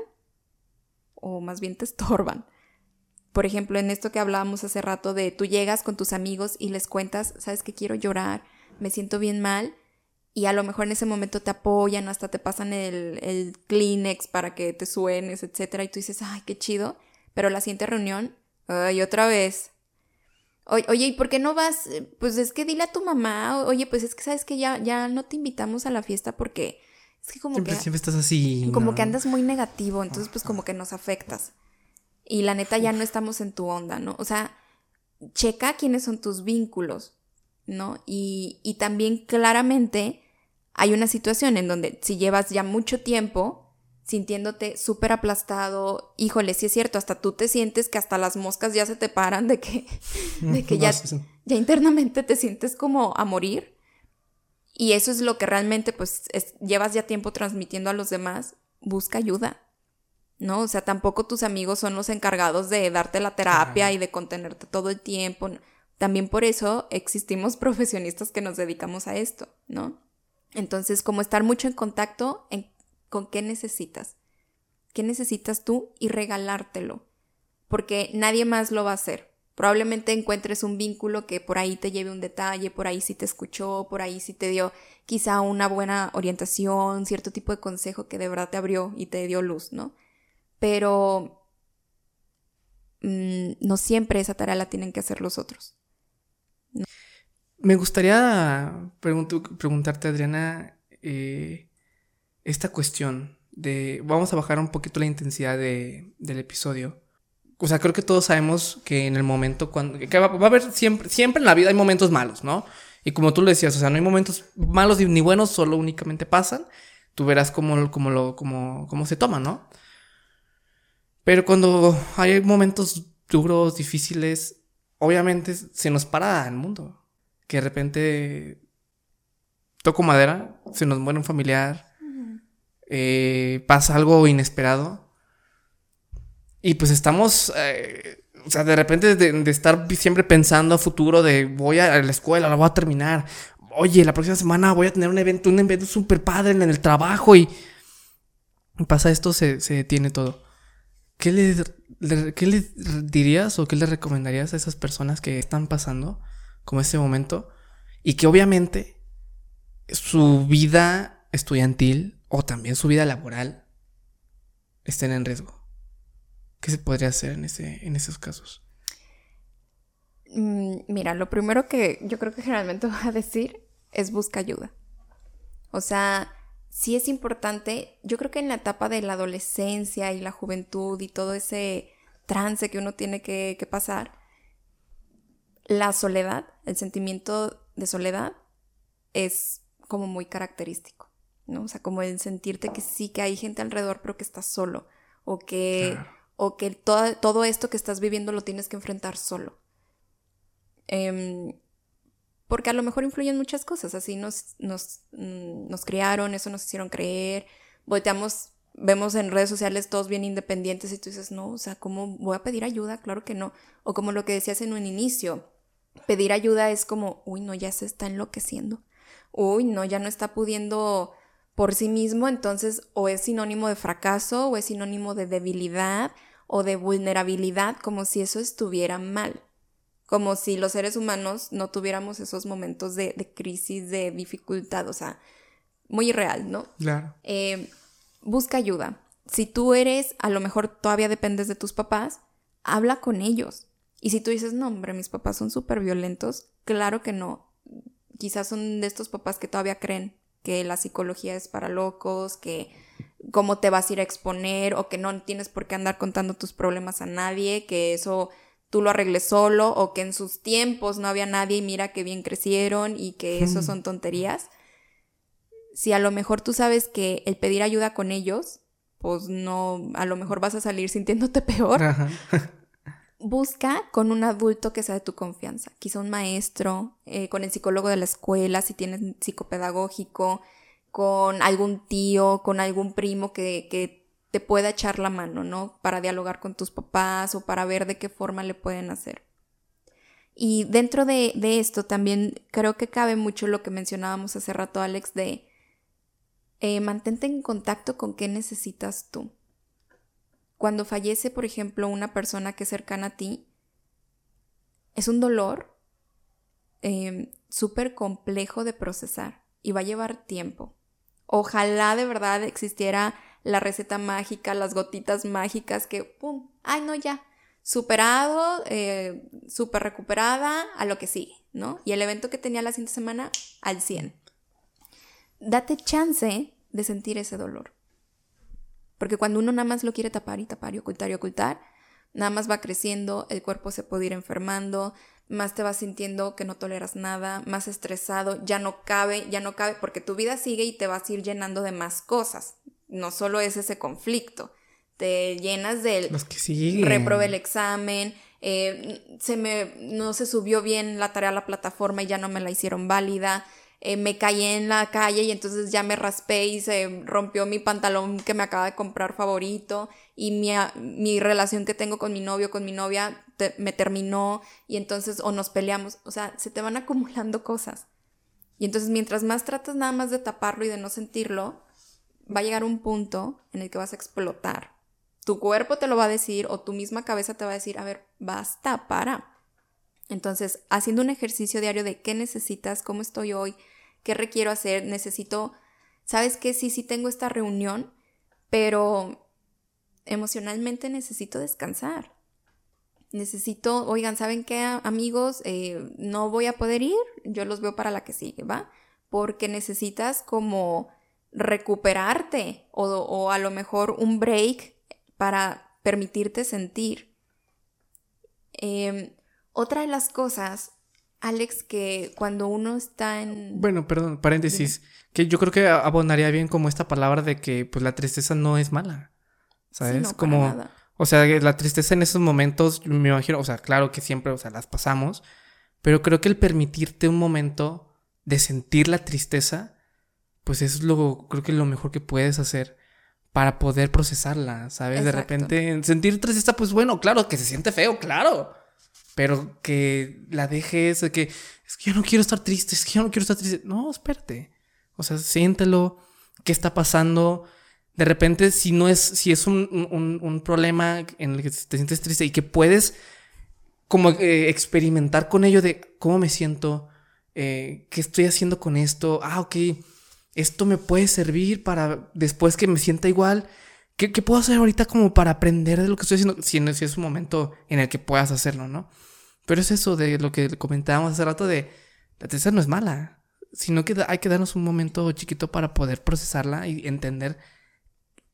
o más bien te estorban? Por ejemplo, en esto que hablábamos hace rato de tú llegas con tus amigos y les cuentas, sabes que quiero llorar, me siento bien mal, y a lo mejor en ese momento te apoyan, hasta te pasan el, el Kleenex para que te suenes, etcétera, y tú dices, ay, qué chido, pero la siguiente reunión, ay, otra vez. Oye, oye, ¿y por qué no vas? Pues es que dile a tu mamá, oye, pues es que sabes que ya, ya no te invitamos a la fiesta porque es que como Siempre, que siempre estás así. como ¿no? que andas muy negativo, entonces pues como que nos afectas. Y la neta ya no estamos en tu onda, ¿no? O sea, checa quiénes son tus vínculos, ¿no? Y, y también claramente hay una situación en donde si llevas ya mucho tiempo sintiéndote súper aplastado. Híjole, sí es cierto, hasta tú te sientes que hasta las moscas ya se te paran de que, de que ya, ya internamente te sientes como a morir. Y eso es lo que realmente pues llevas ya tiempo transmitiendo a los demás. Busca ayuda. ¿No? O sea, tampoco tus amigos son los encargados de darte la terapia y de contenerte todo el tiempo. También por eso existimos profesionistas que nos dedicamos a esto, ¿no? Entonces, como estar mucho en contacto con qué necesitas, qué necesitas tú y regalártelo, porque nadie más lo va a hacer. Probablemente encuentres un vínculo que por ahí te lleve un detalle, por ahí sí te escuchó, por ahí sí te dio quizá una buena orientación, cierto tipo de consejo que de verdad te abrió y te dio luz, ¿no? Pero mm, no siempre esa tarea la tienen que hacer los otros. Me gustaría preguntarte, Adriana, eh, esta cuestión de... Vamos a bajar un poquito la intensidad del episodio. O sea, creo que todos sabemos que en el momento cuando... Que va, a haber siempre, siempre en la vida hay momentos malos, ¿no? Y como tú lo decías, o sea, no hay momentos malos ni buenos, solo únicamente pasan. Tú verás cómo, cómo, lo, cómo, cómo se toma, ¿no? Pero cuando hay momentos duros, difíciles, obviamente se nos para el mundo. Que de repente toco madera, se nos muere un familiar, eh, pasa algo inesperado. Y pues estamos, eh, o sea, de repente de, estar siempre pensando a futuro de voy a la escuela, la voy a terminar. Oye, la próxima semana voy a tener un evento, un evento súper padre en el trabajo y pasa esto, se, se detiene todo. ¿Qué le, ¿Qué le dirías o qué le recomendarías a esas personas que están pasando como ese momento y que obviamente su vida estudiantil o también su vida laboral estén en riesgo? ¿Qué se podría hacer en, ese, en esos casos? Mm, mira, lo primero que yo creo que generalmente voy a decir es busca ayuda. O sea, sí es importante, yo creo que en la etapa de la adolescencia y la juventud y todo ese trance que uno tiene que, pasar, la soledad, el sentimiento de soledad es como muy característico, ¿no? O sea, como el sentirte que sí, que hay gente alrededor, pero que estás solo, o que, o que todo, todo, esto que estás viviendo lo tienes que enfrentar solo. Em, porque a lo mejor influyen muchas cosas, así nos, nos, mm, nos criaron, eso nos hicieron creer, volteamos, vemos en redes sociales todos bien independientes y tú dices, no, o sea, ¿cómo voy a pedir ayuda? Claro que no. O como lo que decías en un inicio, pedir ayuda es como, uy, no, ya se está enloqueciendo, uy, no, ya no está pudiendo por sí mismo, entonces o es sinónimo de fracaso o es sinónimo de debilidad o de vulnerabilidad, como si eso estuviera mal como si los seres humanos no tuviéramos esos momentos de, crisis, de dificultad, o sea, muy irreal, ¿no? Claro. Eh, busca ayuda. Si tú eres, a lo mejor todavía dependes de tus papás, habla con ellos. Y si tú dices, no, hombre, mis papás son súper violentos, claro que no. Quizás son de estos papás que todavía creen que la psicología es para locos, que cómo te vas a ir a exponer o que no tienes por qué andar contando tus problemas a nadie, que eso tú lo arregles solo o que en sus tiempos no había nadie y mira que bien crecieron y que eso son tonterías. Si a lo mejor tú sabes que el pedir ayuda con ellos, pues no, a lo mejor vas a salir sintiéndote peor. Busca con un adulto que sea de tu confianza, quizá un maestro, eh, con el psicólogo de la escuela, si tienes psicopedagógico, con algún tío, con algún primo que, que te pueda echar la mano, ¿no? Para dialogar con tus papás o para ver de qué forma le pueden hacer. Y dentro de, esto también creo que cabe mucho lo que mencionábamos hace rato, Alex, de eh, mantente en contacto con qué necesitas tú. Cuando fallece, por ejemplo, una persona que es cercana a ti, es un dolor em, súper complejo de procesar y va a llevar tiempo. Ojalá de verdad existiera la receta mágica, las gotitas mágicas que, ¡pum! ¡Ay, no, ya! Superado, eh, super recuperada, a lo que sigue, ¿no? Y el evento que tenía la siguiente semana, al 100. Date chance de sentir ese dolor. Porque cuando uno nada más lo quiere tapar y tapar y ocultar y ocultar, nada más va creciendo, el cuerpo se puede ir enfermando, más te vas sintiendo que no toleras nada, más estresado, ya no cabe, ya no cabe, porque tu vida sigue y te vas a ir llenando de más cosas, no solo es ese conflicto, te llenas del... Los que siguen. Reprobé el examen, eh, se me, no se subió bien la tarea a la plataforma y ya no me la hicieron válida, eh, me caí en la calle y entonces ya me raspé y se rompió mi pantalón que me acaba de comprar favorito y mi, mi relación que tengo con mi novio, con mi novia, me terminó y entonces o nos peleamos, o sea, se te van acumulando cosas. Y entonces mientras más tratas nada más de taparlo y de no sentirlo, va a llegar un punto en el que vas a explotar. Tu cuerpo te lo va a decir o tu misma cabeza te va a decir, a ver, basta, para. Entonces, haciendo un ejercicio diario de qué necesitas, cómo estoy hoy, qué requiero hacer, necesito, ¿sabes qué? Sí, sí tengo esta reunión, pero emocionalmente necesito descansar necesito, oigan, ¿saben qué, amigos? Eh, no voy a poder ir, yo los veo para la que sigue, ¿va? Porque necesitas como recuperarte o, a lo mejor un break para permitirte sentir. Em, otra de las cosas, Alex, que cuando uno está en... Bueno, perdón, paréntesis, que yo creo que abonaría bien como esta palabra de que pues la tristeza no es mala, ¿sabes? como... O sea, la tristeza en esos momentos, me imagino, o sea, claro que siempre, o sea, las pasamos, pero creo que el permitirte un momento de sentir la tristeza, pues eso es lo, creo que lo mejor que puedes hacer para poder procesarla, ¿sabes? De repente, sentir tristeza, pues bueno, claro, que se siente feo, claro, pero que la dejes, de que es que yo no quiero estar triste, es que yo no quiero estar triste. No, espérate. O sea, siéntelo, qué está pasando, de repente, si no es, si es un, problema en el que te sientes triste y que puedes como eh, experimentar con ello de cómo me siento, eh, qué estoy haciendo con esto, ah, ok, esto me puede servir para después que me sienta igual. ¿Qué, puedo hacer ahorita como para aprender de lo que estoy haciendo? Si, es un momento en el que puedas hacerlo, ¿no? Pero es eso de lo que comentábamos hace rato de la tristeza no es mala, sino que hay que darnos un momento chiquito para poder procesarla y entender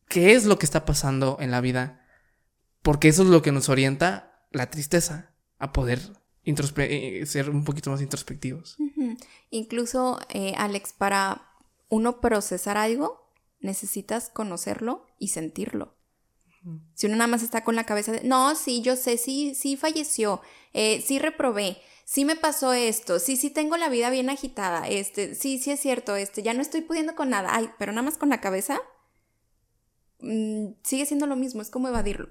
qué es lo que está pasando en la vida, porque eso es lo que nos orienta la tristeza a poder eh, ser un poquito más introspectivos. Incluso, eh, Alex, para uno procesar algo, necesitas conocerlo y sentirlo. Si uno nada más está con la cabeza de, no, sí, yo sé, sí, sí falleció, eh, sí reprobé, sí me pasó esto, sí, sí tengo la vida bien agitada, este, sí, sí es cierto, este, ya no estoy pudiendo con nada, ay, pero nada más con la cabeza, Mm, sigue siendo lo mismo, es como evadirlo.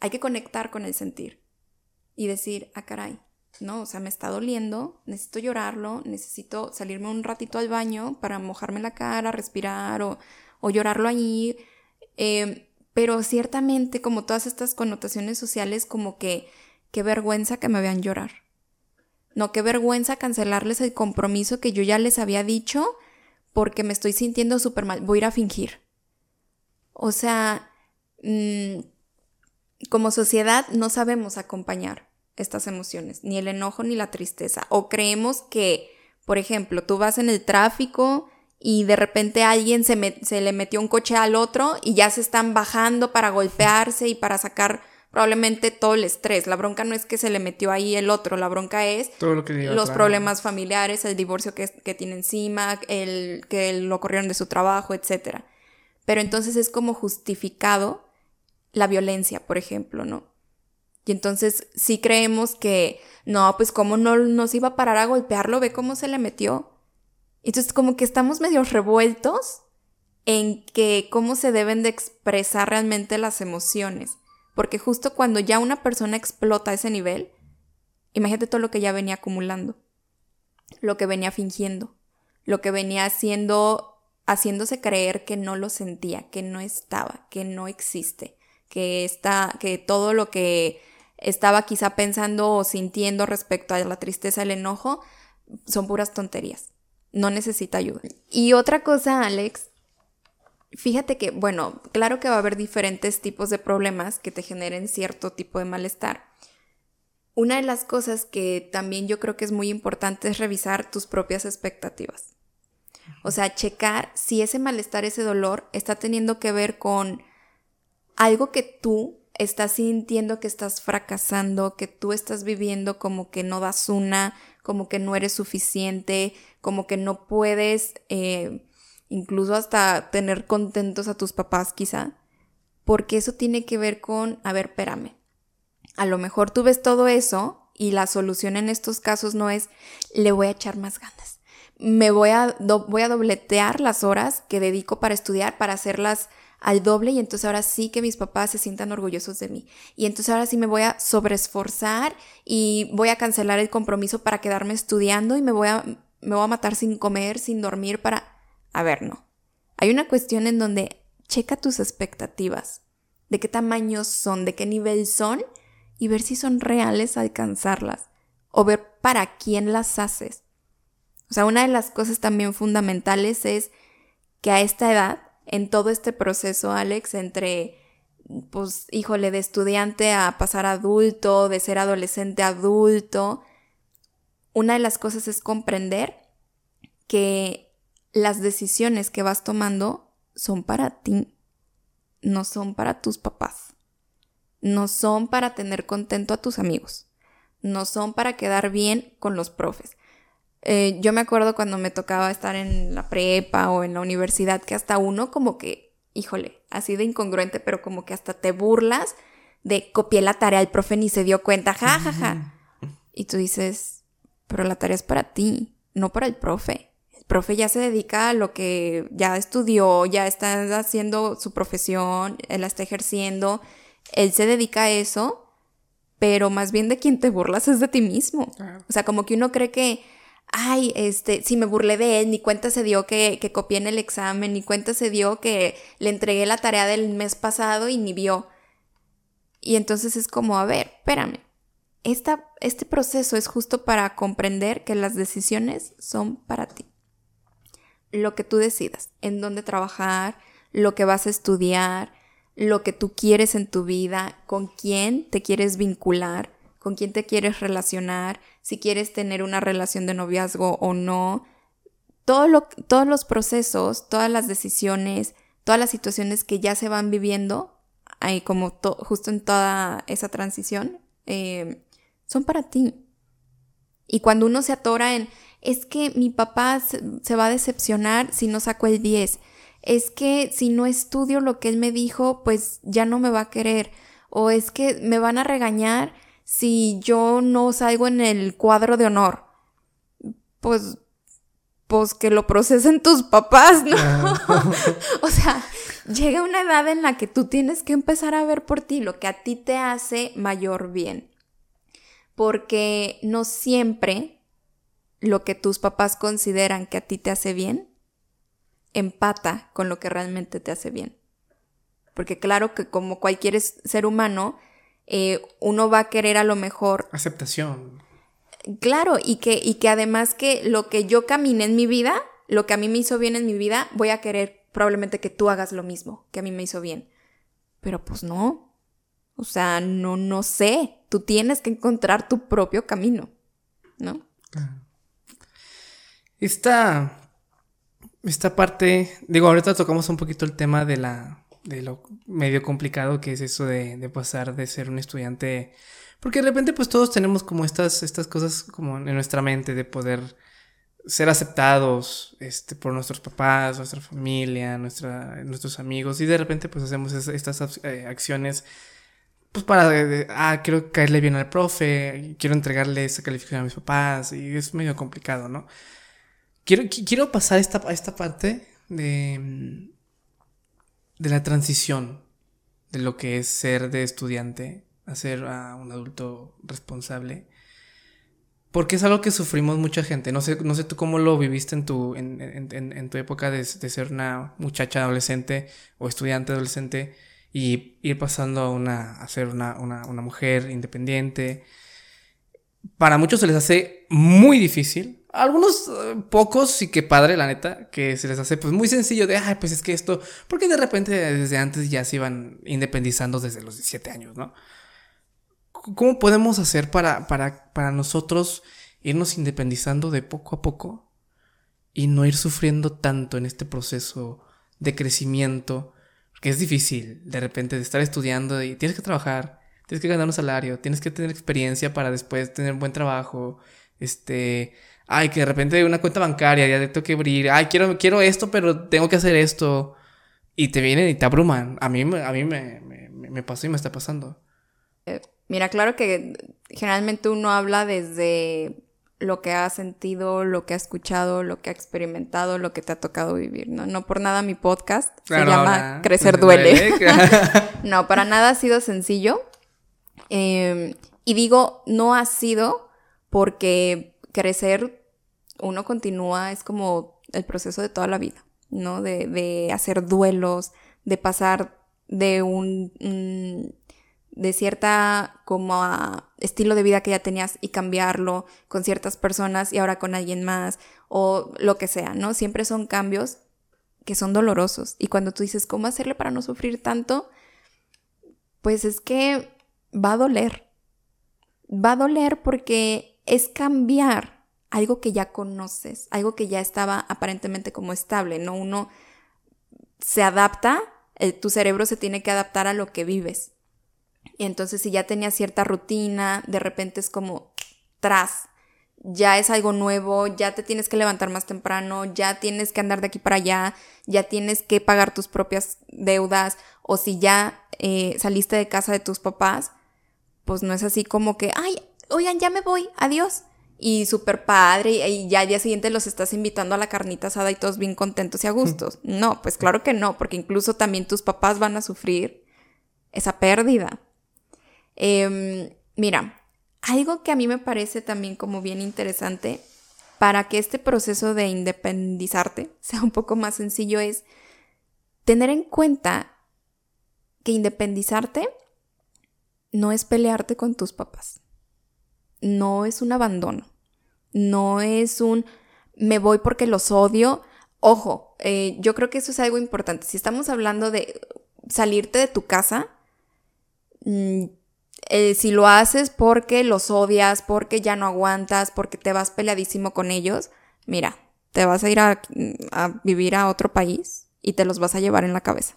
Hay que conectar con el sentir y decir, ah, caray, no, o sea, me está doliendo, necesito llorarlo, necesito salirme un ratito al baño para mojarme la cara, respirar o, o llorarlo allí. Em, pero ciertamente, como todas estas connotaciones sociales, como que qué vergüenza que me vean llorar. No, qué vergüenza cancelarles el compromiso que yo ya les había dicho porque me estoy sintiendo súper mal. Voy a ir a fingir. O sea, mm, como sociedad no sabemos acompañar estas emociones, ni el enojo ni la tristeza. O creemos que, por ejemplo, tú vas en el tráfico y de repente alguien se, se le metió un coche al otro y ya se están bajando para golpearse y para sacar probablemente todo el estrés. La bronca no es que se le metió ahí el otro, la bronca es los problemas familiares, el divorcio que, que, tiene encima, el que lo corrieron de su trabajo, etcétera pero entonces es como justificado la violencia, por ejemplo, ¿no? Y entonces sí creemos que, no, pues cómo no nos iba a parar a golpearlo, ve cómo se le metió. Entonces como que estamos medio revueltos en que cómo se deben de expresar realmente las emociones. Porque justo cuando ya una persona explota a ese nivel, imagínate todo lo que ya venía acumulando, lo que venía fingiendo, lo que venía haciendo haciéndose creer que no lo sentía, que no estaba, que no existe, que está, que todo lo que estaba quizá pensando o sintiendo respecto a la tristeza, el enojo, son puras tonterías. No necesita ayuda. Y otra cosa, Alex, fíjate que, bueno, claro que va a haber diferentes tipos de problemas que te generen cierto tipo de malestar. Una de las cosas que también yo creo que es muy importante es revisar tus propias expectativas. O sea, checar si ese malestar, ese dolor está teniendo que ver con algo que tú estás sintiendo que estás fracasando, que tú estás viviendo como que no das una, como que no eres suficiente, como que no puedes eh, incluso hasta tener contentos a tus papás quizá, porque eso tiene que ver con, a ver, espérame, a lo mejor tú ves todo eso y la solución en estos casos no es, le voy a echar más ganas, me voy a, voy a dobletear las horas que dedico para estudiar, para hacerlas al doble y entonces ahora sí que mis papás se sientan orgullosos de mí. Y entonces ahora sí me voy a sobreesforzar y voy a cancelar el compromiso para quedarme estudiando y me voy a, me voy a matar sin comer, sin dormir para... A ver, no. Hay una cuestión en donde checa tus expectativas, de qué tamaño son, de qué nivel son y ver si son reales alcanzarlas o ver para quién las haces. O sea, una de las cosas también fundamentales es que a esta edad, en todo este proceso, Alex, entre, pues, híjole, de estudiante a pasar adulto, de ser adolescente a adulto, una de las cosas es comprender que las decisiones que vas tomando son para ti, no son para tus papás, no son para tener contento a tus amigos, no son para quedar bien con los profes. Eh, yo me acuerdo cuando me tocaba estar en la prepa o en la universidad que hasta uno como que, híjole, así de incongruente, pero como que hasta te burlas de copié la tarea, el profe ni se dio cuenta, ja, ja, ja. Y tú dices, pero la tarea es para ti, no para el profe. El profe ya se dedica a lo que ya estudió, ya está haciendo su profesión, él la está ejerciendo, él se dedica a eso, pero más bien de quien te burlas es de ti mismo. O sea, como que uno cree que ay, este, si me burlé de él, ni cuenta se dio que, que copié en el examen, ni cuenta se dio que le entregué la tarea del mes pasado y ni vio. Y entonces es como, a ver, espérame, esta, este proceso es justo para comprender que las decisiones son para ti. Lo que tú decidas, en dónde trabajar, lo que vas a estudiar, lo que tú quieres en tu vida, con quién te quieres vincular, con quién te quieres relacionar, si quieres tener una relación de noviazgo o no. Todos los procesos, todas las decisiones, todas las situaciones que ya se van viviendo, ahí como justo en toda esa transición, eh, son para ti. Y cuando uno se atora en, es que mi papá se, va a decepcionar si no saco el 10, es que si no estudio lo que él me dijo, pues ya no me va a querer, o es que me van a regañar si yo no salgo en el cuadro de honor? Pues, pues que lo procesen tus papás, ¿no? o sea, llega una edad en la que tú tienes que empezar a ver por ti lo que a ti te hace mayor bien. Porque no siempre lo que tus papás consideran que a ti te hace bien empata con lo que realmente te hace bien. Porque claro que como cualquier ser humano, eh, uno va a querer a lo mejor... Aceptación. Claro, y que, y que además que lo que yo caminé en mi vida, lo que a mí me hizo bien en mi vida, voy a querer probablemente que tú hagas lo mismo que a mí me hizo bien. Pero pues no. O sea, no, no sé. Tú tienes que encontrar tu propio camino, ¿no? Esta, esta parte, digo, ahorita tocamos un poquito el tema de la, de lo medio complicado que es eso de, de, pasar de ser un estudiante. Porque de repente pues todos tenemos como estas, estas cosas como en nuestra mente de poder ser aceptados este, por nuestros papás, nuestra familia, nuestra, nuestros amigos y de repente pues hacemos estas eh, acciones pues para, ah, quiero caerle bien al profe, quiero entregarle esa calificación a mis papás y es medio complicado, ¿no? Quiero, quiero pasar esta, esta parte de de la transición de lo que es ser de estudiante a ser a un adulto responsable. Porque es algo que sufrimos mucha gente. No sé, no sé tú cómo lo viviste en tu, en, tu época de, ser una muchacha adolescente o estudiante adolescente y ir pasando a, una, a ser una, una, una mujer independiente. Para muchos se les hace muy difícil algunos eh, pocos sí que padre, la neta, que se les hace pues muy sencillo de, ay, pues es que esto, porque de repente desde antes ya se iban independizando desde los 17 años, ¿no? ¿Cómo podemos hacer para, para, para nosotros irnos independizando de poco a poco y no ir sufriendo tanto en este proceso de crecimiento? Porque es difícil de repente de estar estudiando y tienes que trabajar, tienes que ganar un salario, tienes que tener experiencia para después tener buen trabajo, este, ay, que de repente una cuenta bancaria, ya tengo que abrir, ay, quiero, quiero esto, pero tengo que hacer esto. Y te vienen y te abruman. A mí, a mí me, me, me pasó y me está pasando. Eh, mira, claro que generalmente uno habla desde lo que ha sentido, lo que ha escuchado, lo que ha experimentado, lo que te ha tocado vivir, ¿no? No por nada mi podcast se llama Crecer Duele. no, para nada ha sido sencillo. Em, y digo, no ha sido porque crecer uno continúa, es como el proceso de toda la vida, ¿no? De, de hacer duelos, de pasar de un de cierta como estilo de vida que ya tenías y cambiarlo con ciertas personas y ahora con alguien más o lo que sea, ¿no? Siempre son cambios que son dolorosos y cuando tú dices, ¿cómo hacerle para no sufrir tanto? Pues es que va a doler. Va a doler porque es cambiar algo que ya conoces, algo que ya estaba aparentemente como estable, ¿no? Uno se adapta, eh, tu cerebro se tiene que adaptar a lo que vives. Y entonces si ya tenía cierta rutina, de repente es como tras, ya es algo nuevo, ya te tienes que levantar más temprano, ya tienes que andar de aquí para allá, ya tienes que pagar tus propias deudas, o si ya eh, saliste de casa de tus papás, pues no es así como que, ay, oigan, ya me voy, adiós. Y súper padre, y ya al día siguiente los estás invitando a la carnita asada y todos bien contentos y a gustos. No, pues claro que no, porque incluso también tus papás van a sufrir esa pérdida. Em, mira, algo que a mí me parece también como bien interesante para que este proceso de independizarte sea un poco más sencillo es tener en cuenta que independizarte no es pelearte con tus papás, no es un abandono, no es un me voy porque los odio. Ojo, eh, yo creo que eso es algo importante. Si estamos hablando de salirte de tu casa, mm, eh, si lo haces porque los odias, porque ya no aguantas, porque te vas peleadísimo con ellos, mira, te vas a ir a, vivir a otro país y te los vas a llevar en la cabeza.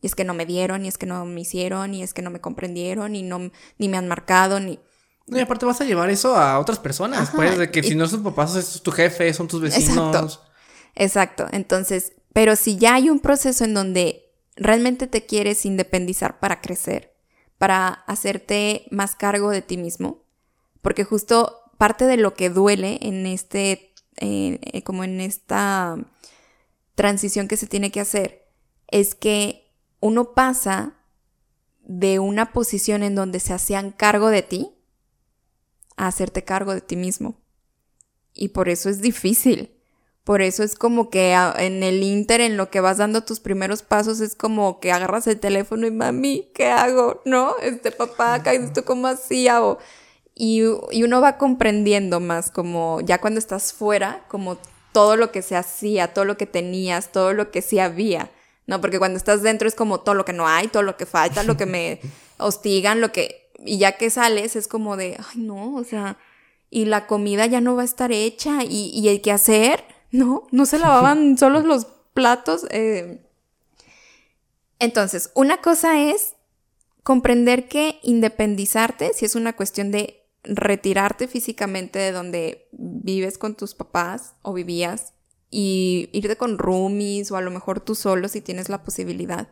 Y es que no me dieron, y es que no me hicieron, y es que no me comprendieron, y no, ni me han marcado, ni... y aparte vas a llevar eso a otras personas, pues, de que si no son papás, es tu jefe, son tus vecinos. Exacto. Exacto. Entonces, pero si ya hay un proceso en donde realmente te quieres independizar para crecer, para hacerte más cargo de ti mismo, porque justo parte de lo que duele en este, eh, eh, como en esta transición que se tiene que hacer, es que uno pasa de una posición en donde se hacían cargo de ti a hacerte cargo de ti mismo. Y por eso es difícil. Por eso es como que en el Inter, en lo que vas dando tus primeros pasos, es como que agarras el teléfono y mami, ¿qué hago? ¿No? Este papá, ¿esto cómo hacía? O, y, y uno va comprendiendo más como ya cuando estás fuera, como todo lo que se hacía, todo lo que tenías, todo lo que sí había. ¿No? Porque cuando estás dentro es como todo lo que no hay, todo lo que falta, lo que me hostigan, lo que... Y ya que sales es como de, ay no, o sea, y la comida ya no va a estar hecha y, y el que hacer no, no se lavaban solo los platos. Eh. Entonces, una cosa es comprender que independizarte, si es una cuestión de retirarte físicamente de donde vives con tus papás o vivías y irte con roomies o a lo mejor tú solo si tienes la posibilidad,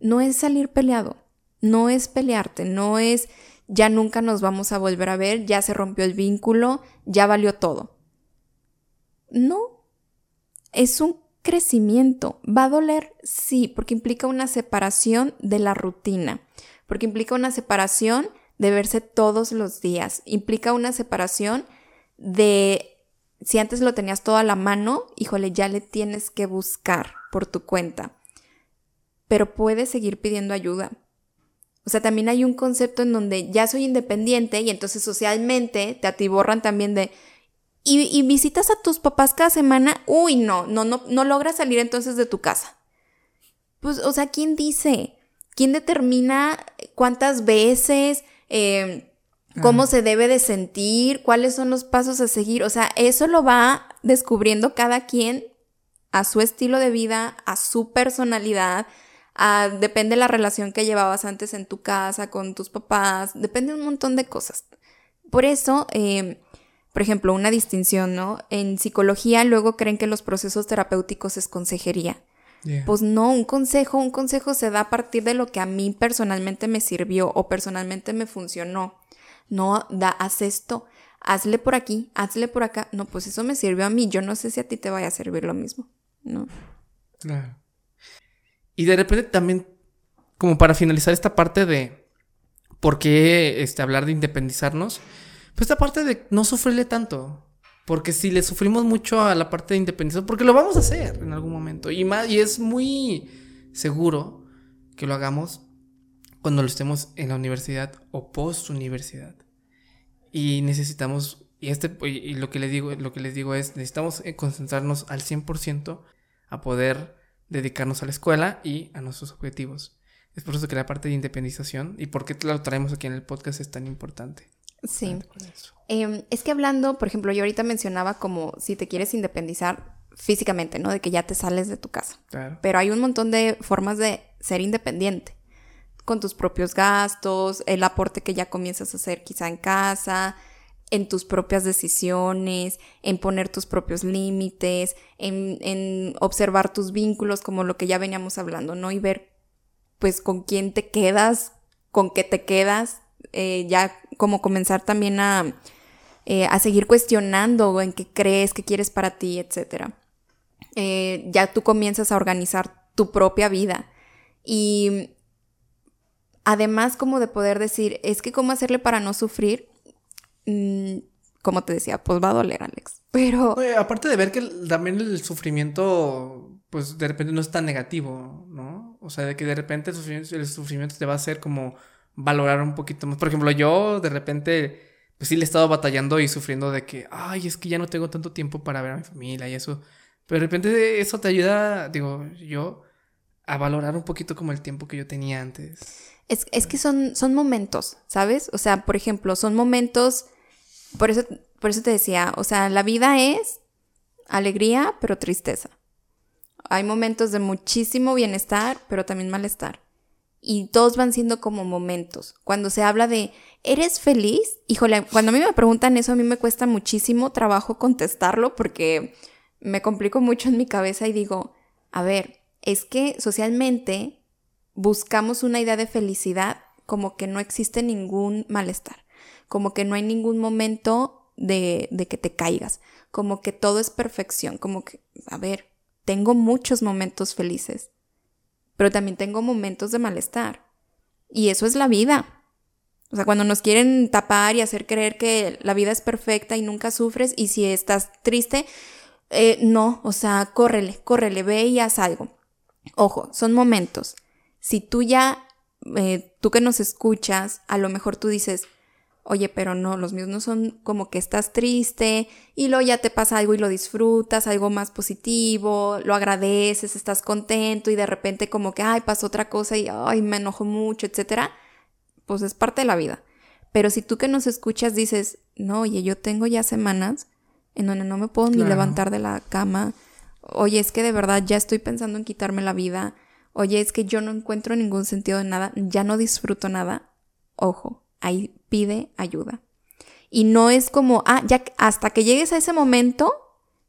no es salir peleado, no es pelearte, no es ya nunca nos vamos a volver a ver, ya se rompió el vínculo, ya valió todo. No, es un crecimiento. ¿Va a doler? Sí, porque implica una separación de la rutina, porque implica una separación de verse todos los días, implica una separación de si antes lo tenías todo a la mano, híjole, ya le tienes que buscar por tu cuenta. Pero puedes seguir pidiendo ayuda. O sea, también hay un concepto en donde ya soy independiente y entonces socialmente te atiborran también de, y, visitas a tus papás cada semana, uy, no, no, no, no logras salir entonces de tu casa. Pues, o sea, ¿quién dice? ¿Quién determina cuántas veces? Em, ¿Cómo se debe de sentir? ¿Cuáles son los pasos a seguir? O sea, eso lo va descubriendo cada quien a su estilo de vida, a su personalidad, depende de la relación que llevabas antes en tu casa, con tus papás, depende un montón de cosas. Por eso, eh, por ejemplo, una distinción, ¿no? En psicología luego creen que los procesos terapéuticos es consejería. Pues no, un consejo, un consejo se da a partir de lo que a mí personalmente me sirvió o personalmente me funcionó. No, da, haz esto, hazle por aquí, hazle por acá. No, pues eso me sirvió a mí. Yo no sé si a ti te vaya a servir lo mismo, ¿no? Claro. Y de repente también, como para finalizar esta parte de por qué este, hablar de independizarnos, pues esta parte de no sufrirle tanto. Porque si le sufrimos mucho a la parte de independizarnos, porque lo vamos a hacer en algún momento. Y, más, y es muy seguro que lo hagamos cuando lo estemos en la universidad o post universidad. Y necesitamos, y, este, y lo, que les digo, lo que les digo es, necesitamos eh, concentrarnos al 100% a poder dedicarnos a la escuela y a nuestros objetivos. Es por eso que la parte de independización y por qué lo traemos aquí en el podcast es tan importante. Sí. Em, es que hablando, por ejemplo, yo ahorita mencionaba como si te quieres independizar físicamente, ¿no? De que ya te sales de tu casa. Claro. Pero hay un montón de formas de ser independiente. Con tus propios gastos, el aporte que ya comienzas a hacer quizá en casa, en tus propias decisiones, en poner tus propios límites, en, en, observar tus vínculos, como lo que ya veníamos hablando, ¿no? Y ver, pues, con quién te quedas, con qué te quedas, eh, ya como comenzar también a, eh, a seguir cuestionando en qué crees, qué quieres para ti, etc. Eh, ya tú comienzas a organizar tu propia vida. Y además como de poder decir, es que cómo hacerle para no sufrir, mm, como te decía, pues va a doler, Alex. Pero... aparte de ver que también el sufrimiento, pues de repente no es tan negativo, ¿no? O sea, de que de repente el sufrimiento, te va a hacer como valorar un poquito más. Por ejemplo, yo de repente, pues sí le he estado batallando y sufriendo de que, ay, es que ya no tengo tanto tiempo para ver a mi familia y eso. Pero de repente eso te ayuda, digo, yo, a valorar un poquito como el tiempo que yo tenía antes. Es, es que son, son momentos, ¿sabes? O sea, por ejemplo, son momentos, por eso, por eso te decía, o sea, la vida es alegría, pero tristeza. Hay momentos de muchísimo bienestar, pero también malestar y todos van siendo como momentos. Cuando se habla de, ¿eres feliz? Híjole, cuando a mí me preguntan eso, a mí me cuesta muchísimo trabajo contestarlo porque me complico mucho en mi cabeza y digo, a ver, es que socialmente buscamos una idea de felicidad como que no existe ningún malestar, como que no hay ningún momento de, de que te caigas, como que todo es perfección, como que, a ver, tengo muchos momentos felices pero también tengo momentos de malestar. Y eso es la vida. O sea, cuando nos quieren tapar y hacer creer que la vida es perfecta y nunca sufres, y si estás triste, eh, no, o sea, córrele, córrele, ve y haz algo. Ojo, son momentos. Si tú ya, eh, tú que nos escuchas, a lo mejor tú dices, Oye, pero no, los míos no son como que estás triste y luego ya te pasa algo y lo disfrutas, algo más positivo, lo agradeces, estás contento y de repente como que, ay, pasó otra cosa y, ay, me enojo mucho, etcétera. Pues es parte de la vida. Pero si tú que nos escuchas dices, no, oye, yo tengo ya semanas en donde no me puedo ni levantar de la cama, oye, es que de verdad ya estoy pensando en quitarme la vida, oye, es que yo no encuentro ningún sentido de nada, ya no disfruto nada, ojo, ahí pide ayuda. Y no es como, ah, ya hasta que llegues a ese momento,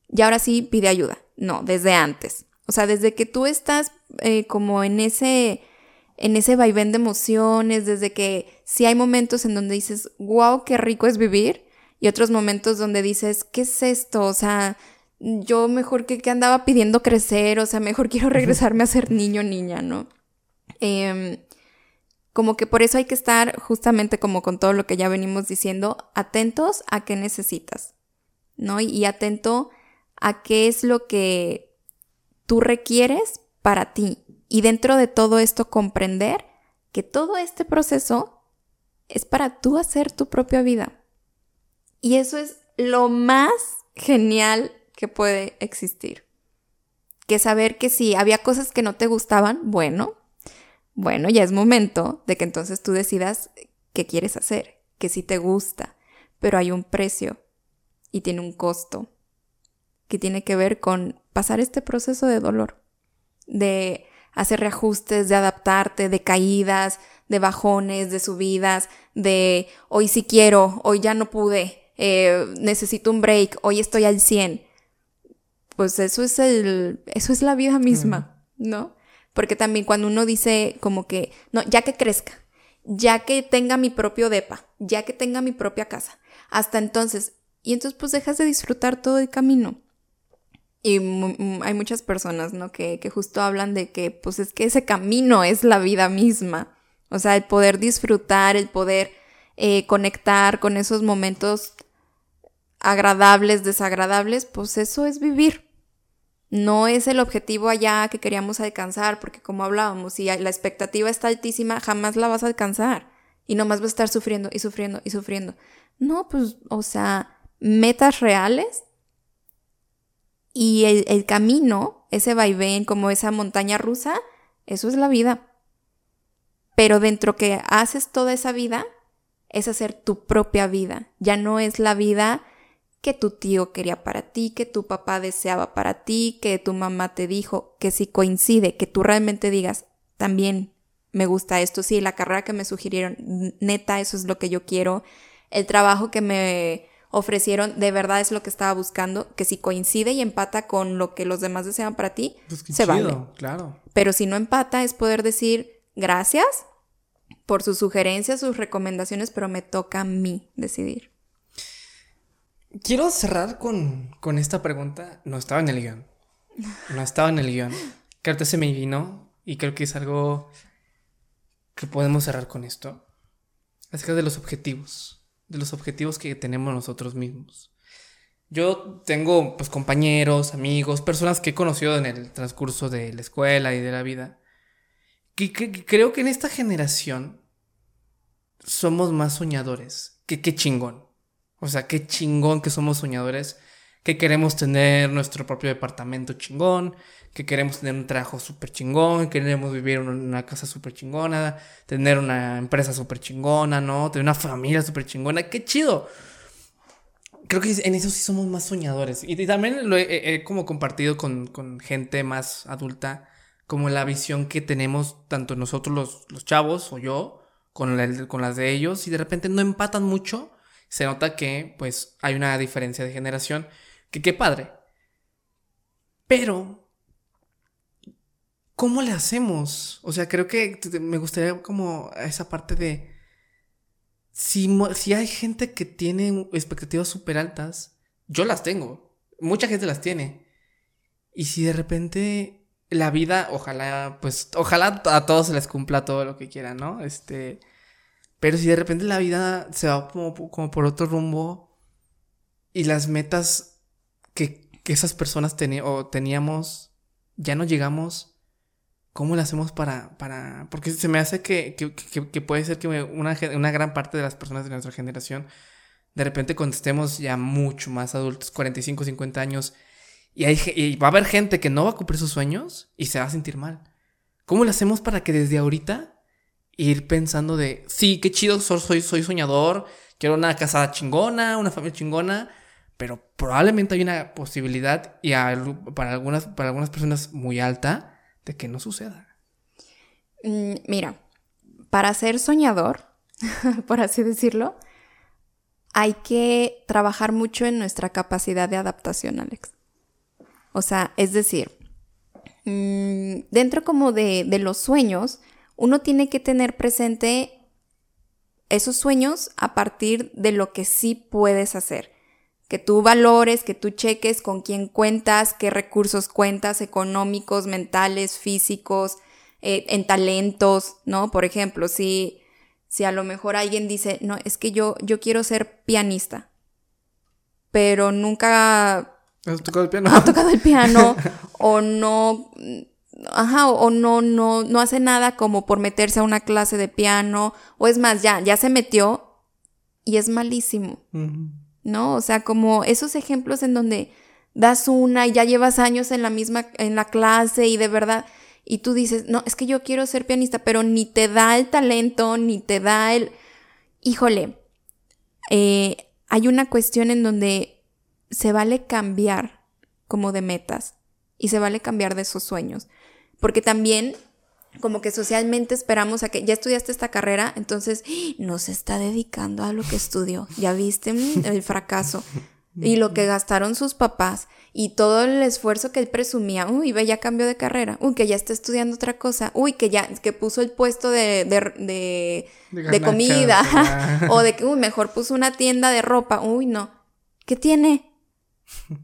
ya ahora sí pide ayuda. No, desde antes. O sea, desde que tú estás eh, como en ese, en ese vaivén de emociones, desde que sí hay momentos en donde dices, wow, qué rico es vivir, y otros momentos donde dices, ¿qué es esto? O sea, yo mejor que, que andaba pidiendo crecer, o sea, mejor quiero regresarme a ser niño, niña, ¿no? Eh, como que por eso hay que estar justamente como con todo lo que ya venimos diciendo, atentos a qué necesitas, ¿no? Y, atento a qué es lo que tú requieres para ti. Y dentro de todo esto comprender que todo este proceso es para tú hacer tu propia vida. Y eso es lo más genial que puede existir. Que saber que si había cosas que no te gustaban, bueno, bueno, ya es momento de que entonces tú decidas qué quieres hacer, que sí te gusta, pero hay un precio y tiene un costo que tiene que ver con pasar este proceso de dolor, de hacer reajustes, de adaptarte, de caídas, de bajones, de subidas, de hoy sí quiero, hoy ya no pude, eh, necesito un break, hoy estoy al 100. Pues eso es el, eso es la vida misma, ¿no? Porque también cuando uno dice como que, no, ya que crezca, ya que tenga mi propio depa, ya que tenga mi propia casa, hasta entonces, y entonces pues dejas de disfrutar todo el camino. Y hay muchas personas, ¿no? Que, que justo hablan de que pues es que ese camino es la vida misma. O sea, el poder disfrutar, el poder eh, conectar con esos momentos agradables, desagradables, pues eso es vivir. No es el objetivo allá que queríamos alcanzar, porque como hablábamos, si la expectativa está altísima, jamás la vas a alcanzar. Y nomás vas a estar sufriendo y sufriendo y sufriendo. No, pues, o sea, metas reales y el, el camino, ese vaivén, como esa montaña rusa, eso es la vida. Pero dentro que haces toda esa vida, es hacer tu propia vida. Ya no es la vida que tu tío quería para ti, que tu papá deseaba para ti, que tu mamá te dijo, que si coincide, que tú realmente digas, también me gusta esto, sí, la carrera que me sugirieron, neta, eso es lo que yo quiero, el trabajo que me ofrecieron, de verdad es lo que estaba buscando, que si coincide y empata con lo que los demás desean para ti, Pues se chido, vale. claro. Pero si no empata es poder decir gracias por sus sugerencias, sus recomendaciones, pero me toca a mí decidir. Quiero cerrar con, con esta pregunta. No estaba en el guion. No estaba en el guion. Que ahorita se me vino y creo que es algo que podemos cerrar con esto. Acerca de los objetivos. De los objetivos que tenemos nosotros mismos. Yo tengo pues compañeros, amigos, personas que he conocido en el transcurso de la escuela y de la vida. Que, que- que creo que en esta generación somos más soñadores. Que qué chingón. O sea, qué chingón que somos soñadores, que queremos tener nuestro propio departamento chingón, que queremos tener un trabajo súper chingón, que queremos vivir en una casa súper chingona, tener una empresa súper chingona, ¿no? Tener una familia súper chingona, qué chido. Creo que en eso sí somos más soñadores. Y, también lo he, como compartido con, con gente más adulta, como la visión que tenemos tanto nosotros los, los chavos o yo, con las de ellos, y de repente no empatan mucho se nota que pues hay una diferencia de generación, que qué padre. Pero, ¿cómo le hacemos? O sea, creo que me gustaría como esa parte de, si, si hay gente que tiene expectativas súper altas, yo las tengo, mucha gente las tiene. Y si de repente la vida, ojalá, pues, ojalá a todos se les cumpla todo lo que quieran, ¿no? Este... Pero si de repente la vida se va como, como por otro rumbo y las metas que, que esas personas o teníamos ya no llegamos, ¿cómo le hacemos para, para...? Porque se me hace que, que, que- puede ser que una, una gran parte de las personas de nuestra generación de repente cuando estemos ya mucho más adultos, 45, 50 años, y, hay, y va a haber gente que no va a cumplir sus sueños y se va a sentir mal. ¿Cómo le hacemos para que desde ahorita ir pensando de, sí, qué chido, so- soy, soy soñador, quiero una casa chingona, una familia chingona, pero probablemente hay una posibilidad y para algunas, para algunas personas muy alta de que no suceda. Mm, mira, para ser soñador, por así decirlo, hay que trabajar mucho en nuestra capacidad de adaptación, Alex. O sea, es decir, mm, dentro como de, de los sueños, uno tiene que tener presente esos sueños a partir de lo que sí puedes hacer. Que tú valores, que tú cheques con quién cuentas, qué recursos cuentas, económicos, mentales, físicos, eh, en talentos, ¿no? Por ejemplo, si, si a lo mejor alguien dice, no, es que yo, yo quiero ser pianista, pero nunca ¿Has tocado el piano? ha tocado el piano o no ajá o, o no no no hace nada como por meterse a una clase de piano o es más ya ya se metió y es malísimo no o sea como esos ejemplos en donde das una y ya llevas años en la misma en la clase y de verdad y tú dices no es que yo quiero ser pianista pero ni te da el talento ni te da el híjole eh, hay una cuestión en donde se vale cambiar como de metas y se vale cambiar de esos sueños. Porque también como que socialmente esperamos a que ya estudiaste esta carrera, entonces no se está dedicando a lo que estudió. Ya viste el fracaso y lo que gastaron sus papás y todo el esfuerzo que él presumía. Uy, ve, ya cambió de carrera. Uy, que ya está estudiando otra cosa. Uy, que ya, que puso el puesto de, de, de, comida. o de que, uy, mejor puso una tienda de ropa. Uy, no. ¿Qué tiene?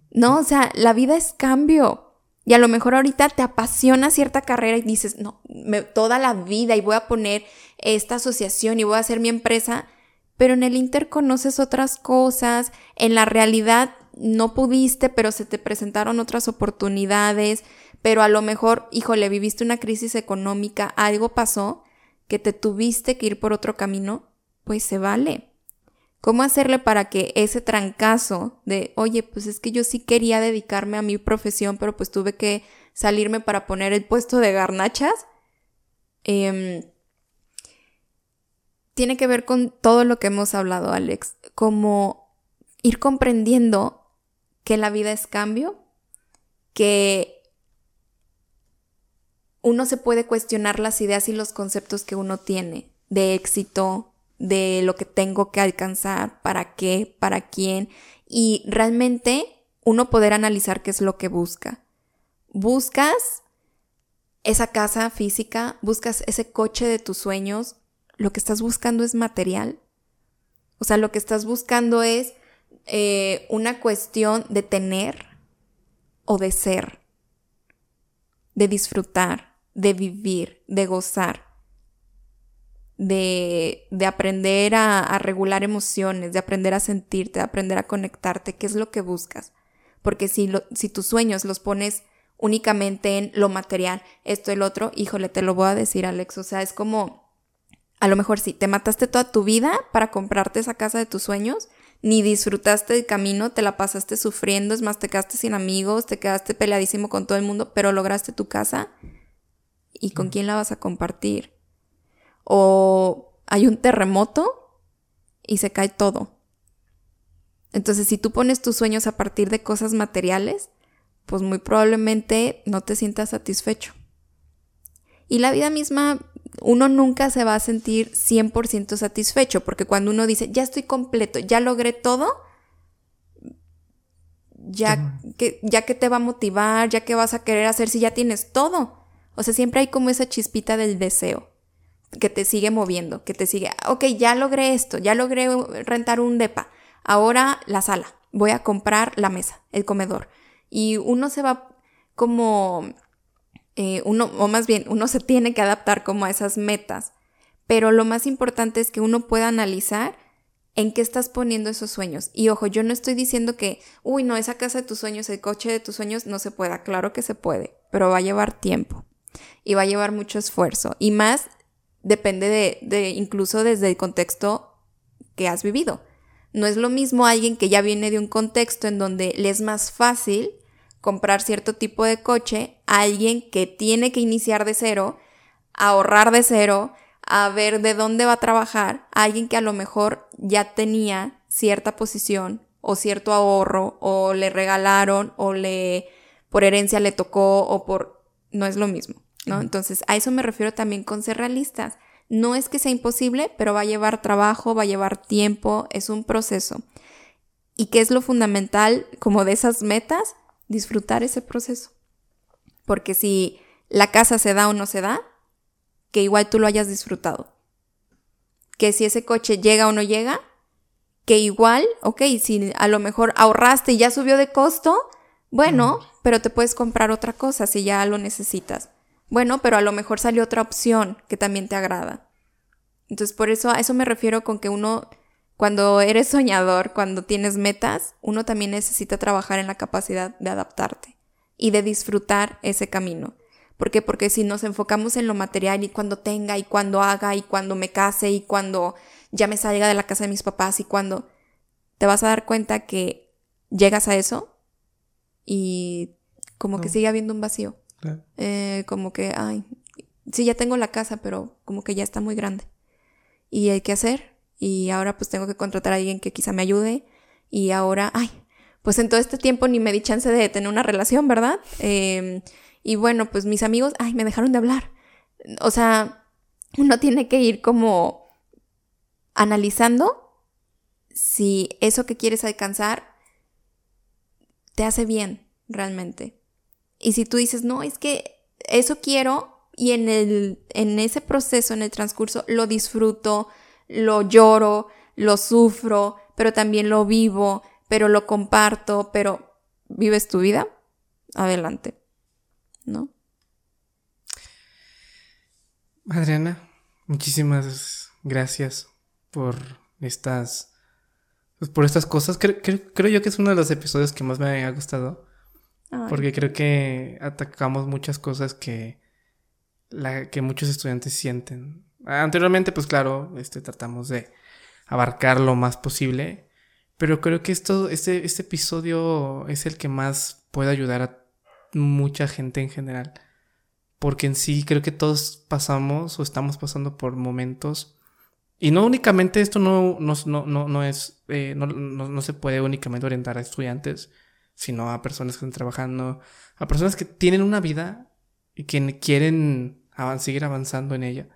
No, o sea, la vida es cambio. Y a lo mejor ahorita te apasiona cierta carrera y dices, no, me, toda la vida y voy a poner esta asociación y voy a hacer mi empresa, pero en el Inter conoces otras cosas, en la realidad no pudiste, pero se te presentaron otras oportunidades, pero a lo mejor, híjole, viviste una crisis económica, algo pasó que te tuviste que ir por otro camino, pues se vale. ¿Cómo hacerle para que ese trancazo de, oye, pues es que yo sí quería dedicarme a mi profesión, pero pues tuve que salirme para poner el puesto de garnachas? Em, tiene que ver con todo lo que hemos hablado, Alex, como ir comprendiendo que la vida es cambio, que uno se puede cuestionar las ideas y los conceptos que uno tiene de éxito, de lo que tengo que alcanzar, para qué, para quién, y realmente uno poder analizar qué es lo que busca. Buscas esa casa física, buscas ese coche de tus sueños, lo que estás buscando es material. O sea, lo que estás buscando es eh, una cuestión de tener o de ser, de disfrutar, de vivir, de gozar de, de aprender a, regular emociones, de aprender a sentirte, de aprender a conectarte, qué es lo que buscas. Porque si, si tus sueños los pones únicamente en lo material, esto, el otro, híjole, te lo voy a decir, Alex. O sea, es como, a lo mejor sí, te mataste toda tu vida para comprarte esa casa de tus sueños, ni disfrutaste el camino, te la pasaste sufriendo, es más, te quedaste sin amigos, te quedaste peleadísimo con todo el mundo, pero lograste tu casa. ¿Y con quién la vas a compartir? O hay un terremoto y se cae todo. Entonces, si tú pones tus sueños a partir de cosas materiales, pues muy probablemente no te sientas satisfecho. Y la vida misma, uno nunca se va a sentir 100% satisfecho, porque cuando uno dice, ya estoy completo, ya logré todo, ya que, ya que te va a motivar, ya que vas a querer hacer si ya tienes todo. O sea, siempre hay como esa chispita del deseo que te sigue moviendo, que te sigue, ok, ya logré esto, ya logré rentar un DEPA, ahora la sala, voy a comprar la mesa, el comedor. Y uno se va como, eh, uno, o más bien, uno se tiene que adaptar como a esas metas. Pero lo más importante es que uno pueda analizar en qué estás poniendo esos sueños. Y ojo, yo no estoy diciendo que, uy, no, esa casa de tus sueños, el coche de tus sueños no se pueda. Claro que se puede, pero va a llevar tiempo y va a llevar mucho esfuerzo. Y más depende de, de incluso desde el contexto que has vivido. No es lo mismo alguien que ya viene de un contexto en donde le es más fácil comprar cierto tipo de coche a alguien que tiene que iniciar de cero, ahorrar de cero, a ver de dónde va a trabajar, a alguien que a lo mejor ya tenía cierta posición o cierto ahorro o le regalaron o le por herencia le tocó o por no es lo mismo. ¿No? Entonces, a eso me refiero también con ser realistas. No es que sea imposible, pero va a llevar trabajo, va a llevar tiempo, es un proceso. ¿Y qué es lo fundamental como de esas metas? Disfrutar ese proceso. Porque si la casa se da o no se da, que igual tú lo hayas disfrutado. Que si ese coche llega o no llega, que igual, ok, si a lo mejor ahorraste y ya subió de costo, bueno, pero te puedes comprar otra cosa si ya lo necesitas. Bueno, pero a lo mejor salió otra opción que también te agrada. Entonces, por eso a eso me refiero con que uno, cuando eres soñador, cuando tienes metas, uno también necesita trabajar en la capacidad de adaptarte y de disfrutar ese camino. ¿Por qué? Porque si nos enfocamos en lo material y cuando tenga y cuando haga y cuando me case y cuando ya me salga de la casa de mis papás y cuando te vas a dar cuenta que llegas a eso y como que sigue habiendo un vacío. Eh, como que, ay, sí, ya tengo la casa, pero como que ya está muy grande. Y hay que hacer. Y ahora pues tengo que contratar a alguien que quizá me ayude. Y ahora, ay, pues en todo este tiempo ni me di chance de tener una relación, ¿verdad? Em, y bueno, pues mis amigos, ay, me dejaron de hablar. O sea, uno tiene que ir como analizando si eso que quieres alcanzar te hace bien realmente. Y si tú dices, no, es que eso quiero y en, el, en ese proceso, en el transcurso, lo disfruto, lo lloro, lo sufro, pero también lo vivo, pero lo comparto, pero vives tu vida, adelante, ¿no? Adriana, muchísimas gracias por estas, pues, por estas cosas. Creo, creo, yo que es uno de los episodios que más me ha gustado. Porque creo que atacamos muchas cosas que, la, que muchos estudiantes sienten. Anteriormente, pues claro, este, tratamos de abarcar lo más posible. Pero creo que esto, este, este episodio es el que más puede ayudar a mucha gente en general. Porque en sí creo que todos pasamos o estamos pasando por momentos. Y no únicamente esto no, no, no, no es, eh, no, no, se puede únicamente orientar a estudiantes, sino a personas que están trabajando, a personas que tienen una vida y que quieren seguir avanzando en ella.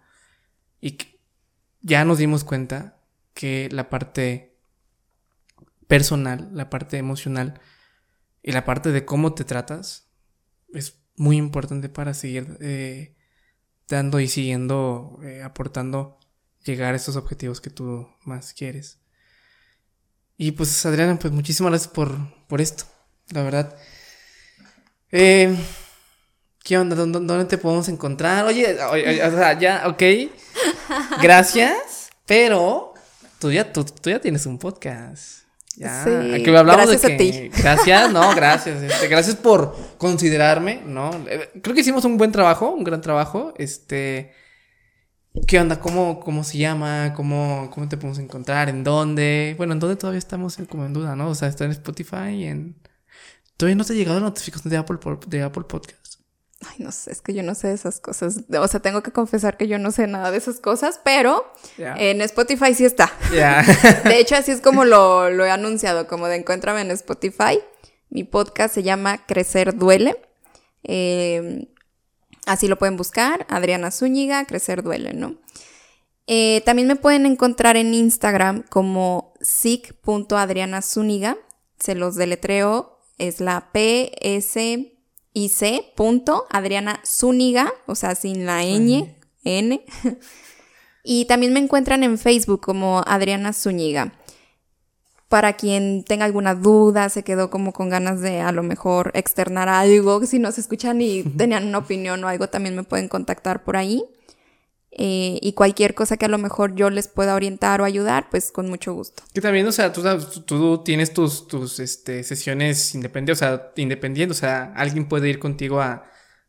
Y ya nos dimos cuenta que la parte personal, la parte emocional y la parte de cómo te tratas es muy importante para seguir eh, dando y siguiendo, eh, aportando, llegar a esos objetivos que tú más quieres. Y pues Adriana, pues muchísimas gracias por, por esto, la verdad. Eh, ¿Qué onda? ¿Dónde, te podemos encontrar? Oye, o sea, ya, ok. Gracias, pero tú ya, tú ya tienes un podcast. Ya, sí, hablamos gracias a ti. Gracias, no, gracias. Este, gracias por considerarme, ¿no? Eh, creo que hicimos un buen trabajo, un gran trabajo. Este, ¿qué onda? ¿Cómo, cómo se llama? ¿Cómo, ¿Cómo te podemos encontrar? ¿En dónde? Bueno, ¿en dónde todavía estamos como en duda, no? O sea, está en Spotify y en... Todavía no te ha llegado la notificación de Apple, de Apple Podcast. Ay, no sé, es que yo no sé de esas cosas. O sea, tengo que confesar que yo no sé nada de esas cosas, pero en Spotify sí está. de hecho, así es como lo, he anunciado, como de encuéntrame en Spotify. Mi podcast se llama Crecer Duele. Eh, así lo pueden buscar, Adriana Zúñiga, Crecer Duele, ¿no? Eh, también me pueden encontrar en Instagram como sic.adrianazúñiga. Se los deletreo, es la P, S, y C. Adriana Zúñiga, o sea, sin la ñ, N. y también me encuentran en Facebook como Adriana Zúñiga. Para quien tenga alguna duda, se quedó como con ganas de a lo mejor externar algo, si nos escuchan y tenían una opinión o algo, también me pueden contactar por ahí. Eh, y cualquier cosa que a lo mejor yo les pueda orientar o ayudar, pues con mucho gusto. Que también, o sea, tú, tú tienes tus, tus este, sesiones independientes, o sea, independientes, o sea, alguien puede ir contigo a,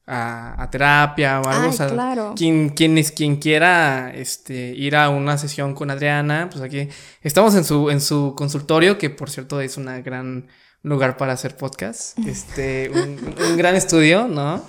a, terapia o algo, o sea, claro. quien, quien, es, quien quiera este, ir a una sesión con Adriana, pues aquí estamos en su, en su consultorio, que por cierto es un gran lugar para hacer podcast, este, un, un gran estudio, ¿no?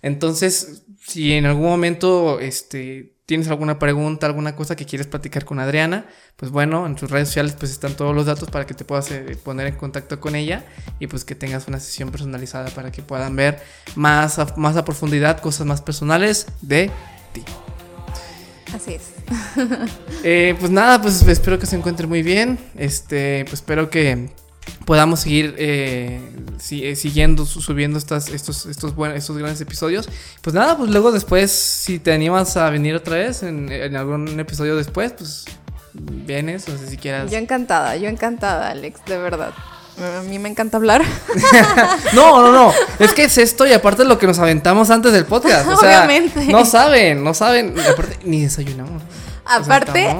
Entonces, si en algún momento, este, tienes alguna pregunta, alguna cosa que quieres platicar con Adriana, pues bueno, en tus redes sociales pues están todos los datos para que te puedas eh, poner en contacto con ella y pues que tengas una sesión personalizada para que puedan ver más a, más a profundidad cosas más personales de ti. Así es. Eh, pues nada, pues espero que se encuentre muy bien. Este, pues espero que podamos seguir eh, eh, siguiendo, subiendo estas, estos, estos, buenos, estos grandes episodios. Pues nada, pues luego después, si te animas a venir otra vez en, algún episodio después, pues vienes, no sé si quieras. Yo encantada, yo encantada, Alex, de verdad. A mí me encanta hablar. no, no, no. Es que es esto y aparte lo que nos aventamos antes del podcast. Obviamente. No saben, no saben. Aparte, ni desayunamos. Aparte,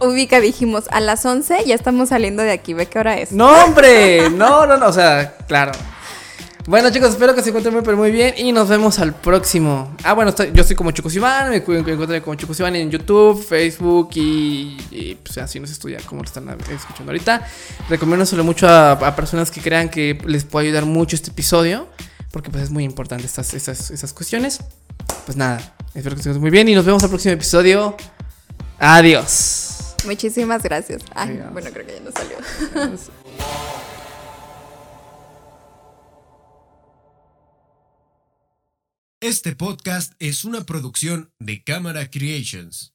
ubica, dijimos, a las 11 ya estamos saliendo de aquí, ve qué hora es. No, hombre, no, no, no, o sea, claro. Bueno, chicos, espero que se encuentren muy, muy bien y nos vemos al próximo. Ah, bueno, yo soy como Chucos Iván, me encuentro como Chucos Iván en YouTube, Facebook y, pues así nos estudia como lo están escuchando ahorita. Recomiendo mucho a, personas que crean que les puede ayudar mucho este episodio, porque pues es muy importante estas, esas, esas cuestiones. Pues nada, espero que se encuentren muy bien y nos vemos al próximo episodio. Adiós. Muchísimas gracias. Ay, bueno, creo que ya no salió. Este podcast es una producción de Cámara Creations.